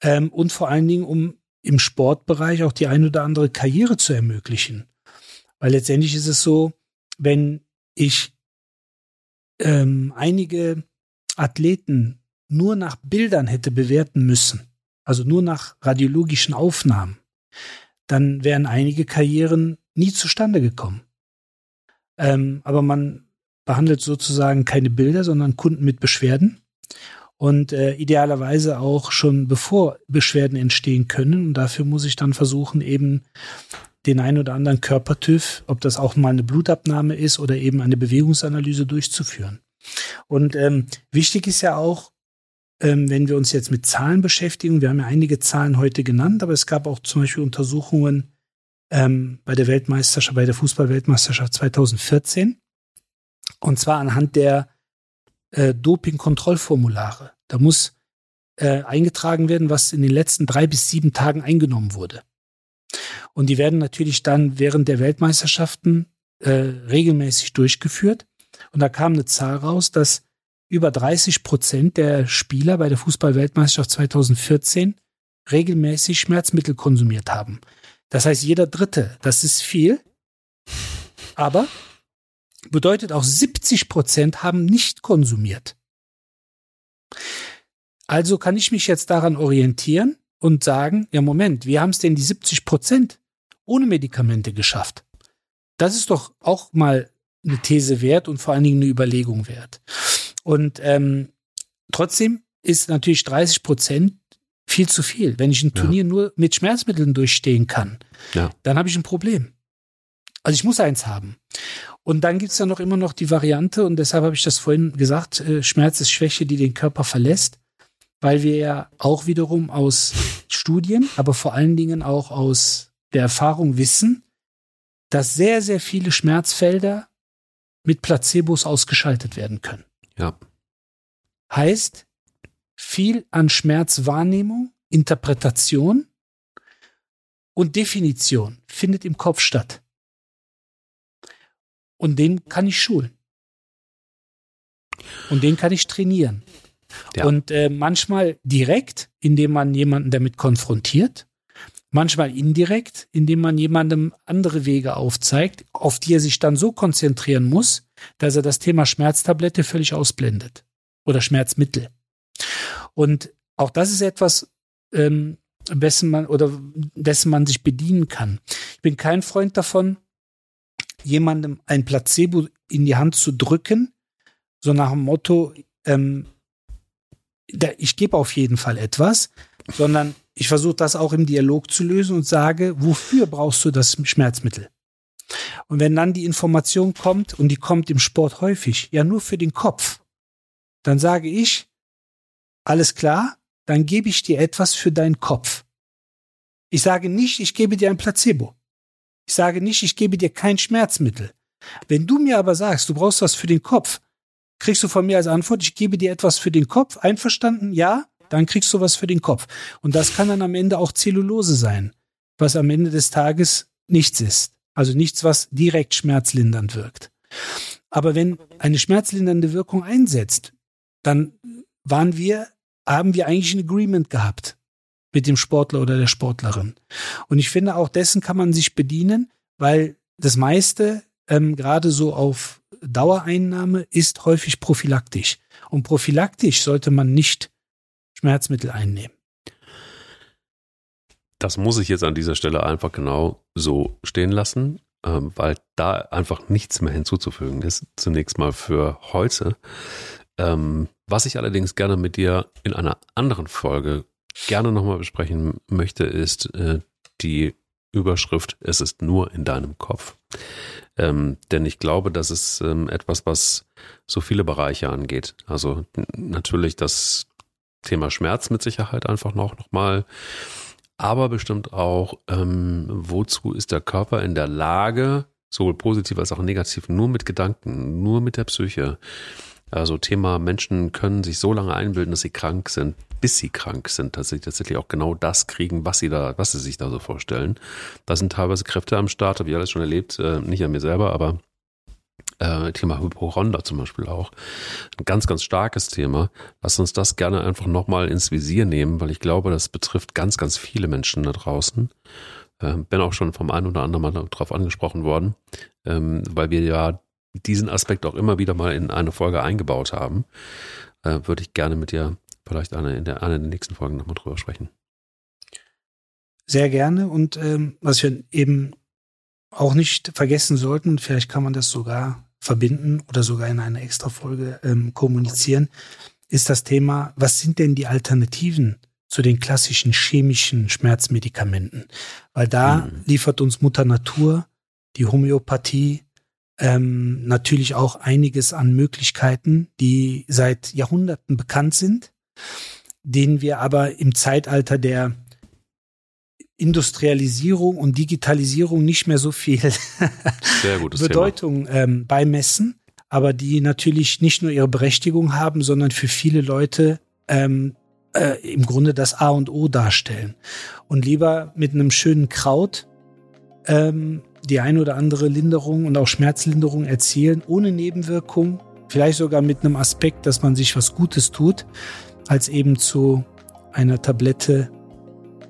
Ähm, und vor allen Dingen, um im Sportbereich auch die ein oder andere Karriere zu ermöglichen. Weil letztendlich ist es so, wenn ich ähm, einige Athleten nur nach Bildern hätte bewerten müssen, also nur nach radiologischen Aufnahmen, dann wären einige Karrieren nie zustande gekommen. Ähm, aber man behandelt sozusagen keine Bilder, sondern Kunden mit Beschwerden und äh, idealerweise auch schon bevor Beschwerden entstehen können. Und dafür muss ich dann versuchen, eben den ein oder anderen Körpertüv, ob das auch mal eine Blutabnahme ist oder eben eine Bewegungsanalyse durchzuführen. Und ähm, wichtig ist ja auch, ähm, wenn wir uns jetzt mit Zahlen beschäftigen, wir haben ja einige Zahlen heute genannt, aber es gab auch zum Beispiel Untersuchungen ähm, bei der Weltmeisterschaft, bei der Fußballweltmeisterschaft 2014. Und zwar anhand der äh, Doping-Kontrollformulare. Da muss äh, eingetragen werden, was in den letzten drei bis sieben Tagen eingenommen wurde. Und die werden natürlich dann während der Weltmeisterschaften äh, regelmäßig durchgeführt. Und da kam eine Zahl raus, dass über 30 Prozent der Spieler bei der Fußball-Weltmeisterschaft 2014 regelmäßig Schmerzmittel konsumiert haben. Das heißt, jeder Dritte, das ist viel, aber bedeutet auch 70 Prozent haben nicht konsumiert. Also kann ich mich jetzt daran orientieren und sagen, ja Moment, wie haben es denn die 70 Prozent ohne Medikamente geschafft? Das ist doch auch mal eine These wert und vor allen Dingen eine Überlegung wert. Und ähm, trotzdem ist natürlich 30 Prozent viel zu viel. Wenn ich ein Turnier ja. nur mit Schmerzmitteln durchstehen kann, ja. dann habe ich ein Problem. Also ich muss eins haben. Und dann gibt's ja noch immer noch die Variante, und deshalb habe ich das vorhin gesagt, äh, Schmerz ist Schwäche, die den Körper verlässt, weil wir ja auch wiederum aus Studien, aber vor allen Dingen auch aus der Erfahrung wissen, dass sehr, sehr viele Schmerzfelder mit Placebos ausgeschaltet werden können. Ja. Heißt, viel an Schmerzwahrnehmung, Interpretation und Definition findet im Kopf statt. Und den kann ich schulen. Und den kann ich trainieren. Ja. Und äh, manchmal direkt, indem man jemanden damit konfrontiert, manchmal indirekt, indem man jemandem andere Wege aufzeigt, auf die er sich dann so konzentrieren muss, dass er das Thema Schmerztablette völlig ausblendet oder Schmerzmittel. Und auch das ist etwas, ähm, dessen man oder dessen man sich bedienen kann. Ich bin kein Freund davon, jemandem ein Placebo in die Hand zu drücken, so nach dem Motto, ähm, da, ich gebe auf jeden Fall etwas, sondern ich versuche das auch im Dialog zu lösen und sage, wofür brauchst du das Schmerzmittel? Und wenn dann die Information kommt, und die kommt im Sport häufig, ja nur für den Kopf, dann sage ich, alles klar, dann gebe ich dir etwas für deinen Kopf. Ich sage nicht, ich gebe dir ein Placebo. Ich sage nicht, ich gebe dir kein Schmerzmittel. Wenn du mir aber sagst, du brauchst was für den Kopf, kriegst du von mir als Antwort, ich gebe dir etwas für den Kopf, einverstanden? Ja, dann kriegst du was für den Kopf. Und das kann dann am Ende auch Zellulose sein, was am Ende des Tages nichts ist. Also nichts, was direkt schmerzlindernd wirkt. Aber wenn eine schmerzlindernde Wirkung einsetzt, dann waren wir, haben wir eigentlich ein Agreement gehabt mit dem Sportler oder der Sportlerin. Und ich finde, auch dessen kann man sich bedienen, weil das meiste, ähm, gerade so auf Dauereinnahme, ist häufig prophylaktisch. Und prophylaktisch sollte man nicht Schmerzmittel einnehmen. Das muss ich jetzt an dieser Stelle einfach genau so stehen lassen, ähm, weil da einfach nichts mehr hinzuzufügen ist. Zunächst mal für heute. Ähm, was ich allerdings gerne mit dir in einer anderen Folge gerne nochmal besprechen möchte, ist äh, die Überschrift, es ist nur in deinem Kopf. Ähm, denn ich glaube, das ist ähm, etwas, was so viele Bereiche angeht. Also natürlich das Thema Schmerz mit Sicherheit einfach noch, noch mal, aber bestimmt auch, ähm, wozu ist der Körper in der Lage, sowohl positiv als auch negativ, nur mit Gedanken, nur mit der Psyche, also Thema Menschen können sich so lange einbilden, dass sie krank sind, bis sie krank sind, dass sie tatsächlich auch genau das kriegen, was sie da, was sie sich da so vorstellen. Da sind teilweise Kräfte am Start, habe ich alles schon erlebt, äh, nicht an mir selber, aber äh, Thema Hypochonder zum Beispiel auch. Ein ganz, ganz starkes Thema. Lass uns das gerne einfach nochmal ins Visier nehmen, weil ich glaube, das betrifft ganz, ganz viele Menschen da draußen. Äh, bin auch schon vom einen oder anderen Mal darauf angesprochen worden, ähm, weil wir ja diesen Aspekt auch immer wieder mal in eine Folge eingebaut haben, äh, würde ich gerne mit dir vielleicht eine, in der, einer der nächsten Folgen nochmal drüber sprechen. Sehr gerne. Und ähm, was wir eben auch nicht vergessen sollten, vielleicht kann man das sogar verbinden oder sogar in einer extra Folge ähm, kommunizieren, ist das Thema, was sind denn die Alternativen zu den klassischen chemischen Schmerzmedikamenten? Weil da mhm. liefert uns Mutter Natur, die Homöopathie, ähm, natürlich auch einiges an Möglichkeiten, die seit Jahrhunderten bekannt sind, den wir aber im Zeitalter der Industrialisierung und Digitalisierung nicht mehr so viel <laughs> Bedeutung ähm, beimessen, aber die natürlich nicht nur ihre Berechtigung haben, sondern für viele Leute ähm, äh, im Grunde das A und O darstellen. Und lieber mit einem schönen Kraut ähm, die ein oder andere Linderung und auch Schmerzlinderung erzielen, ohne Nebenwirkung, vielleicht sogar mit einem Aspekt, dass man sich was Gutes tut, als eben zu einer Tablette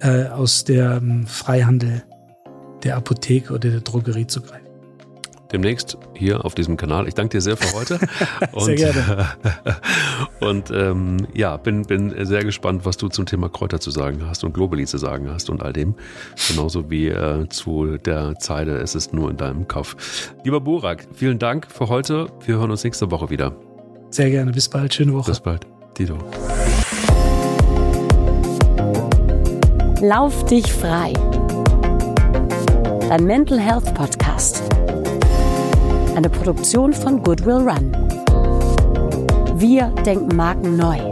äh, aus dem Freihandel der Apotheke oder der Drogerie zu greifen. Demnächst hier auf diesem Kanal. Ich danke dir sehr für heute. <laughs> Und, sehr gerne. <laughs> und ähm, ja, bin, bin sehr gespannt, was du zum Thema Kräuter zu sagen hast und Globally zu sagen hast und all dem. Genauso wie äh, zu der Zeile, es ist nur in deinem Kopf. Lieber Burak, vielen Dank für heute. Wir hören uns nächste Woche wieder. Sehr gerne. Bis bald. Schöne Woche. Bis bald. Tito. Lauf dich frei. Dein Mental Health Podcast. Eine Produktion von Goodwill Run. Wir denken Marken neu.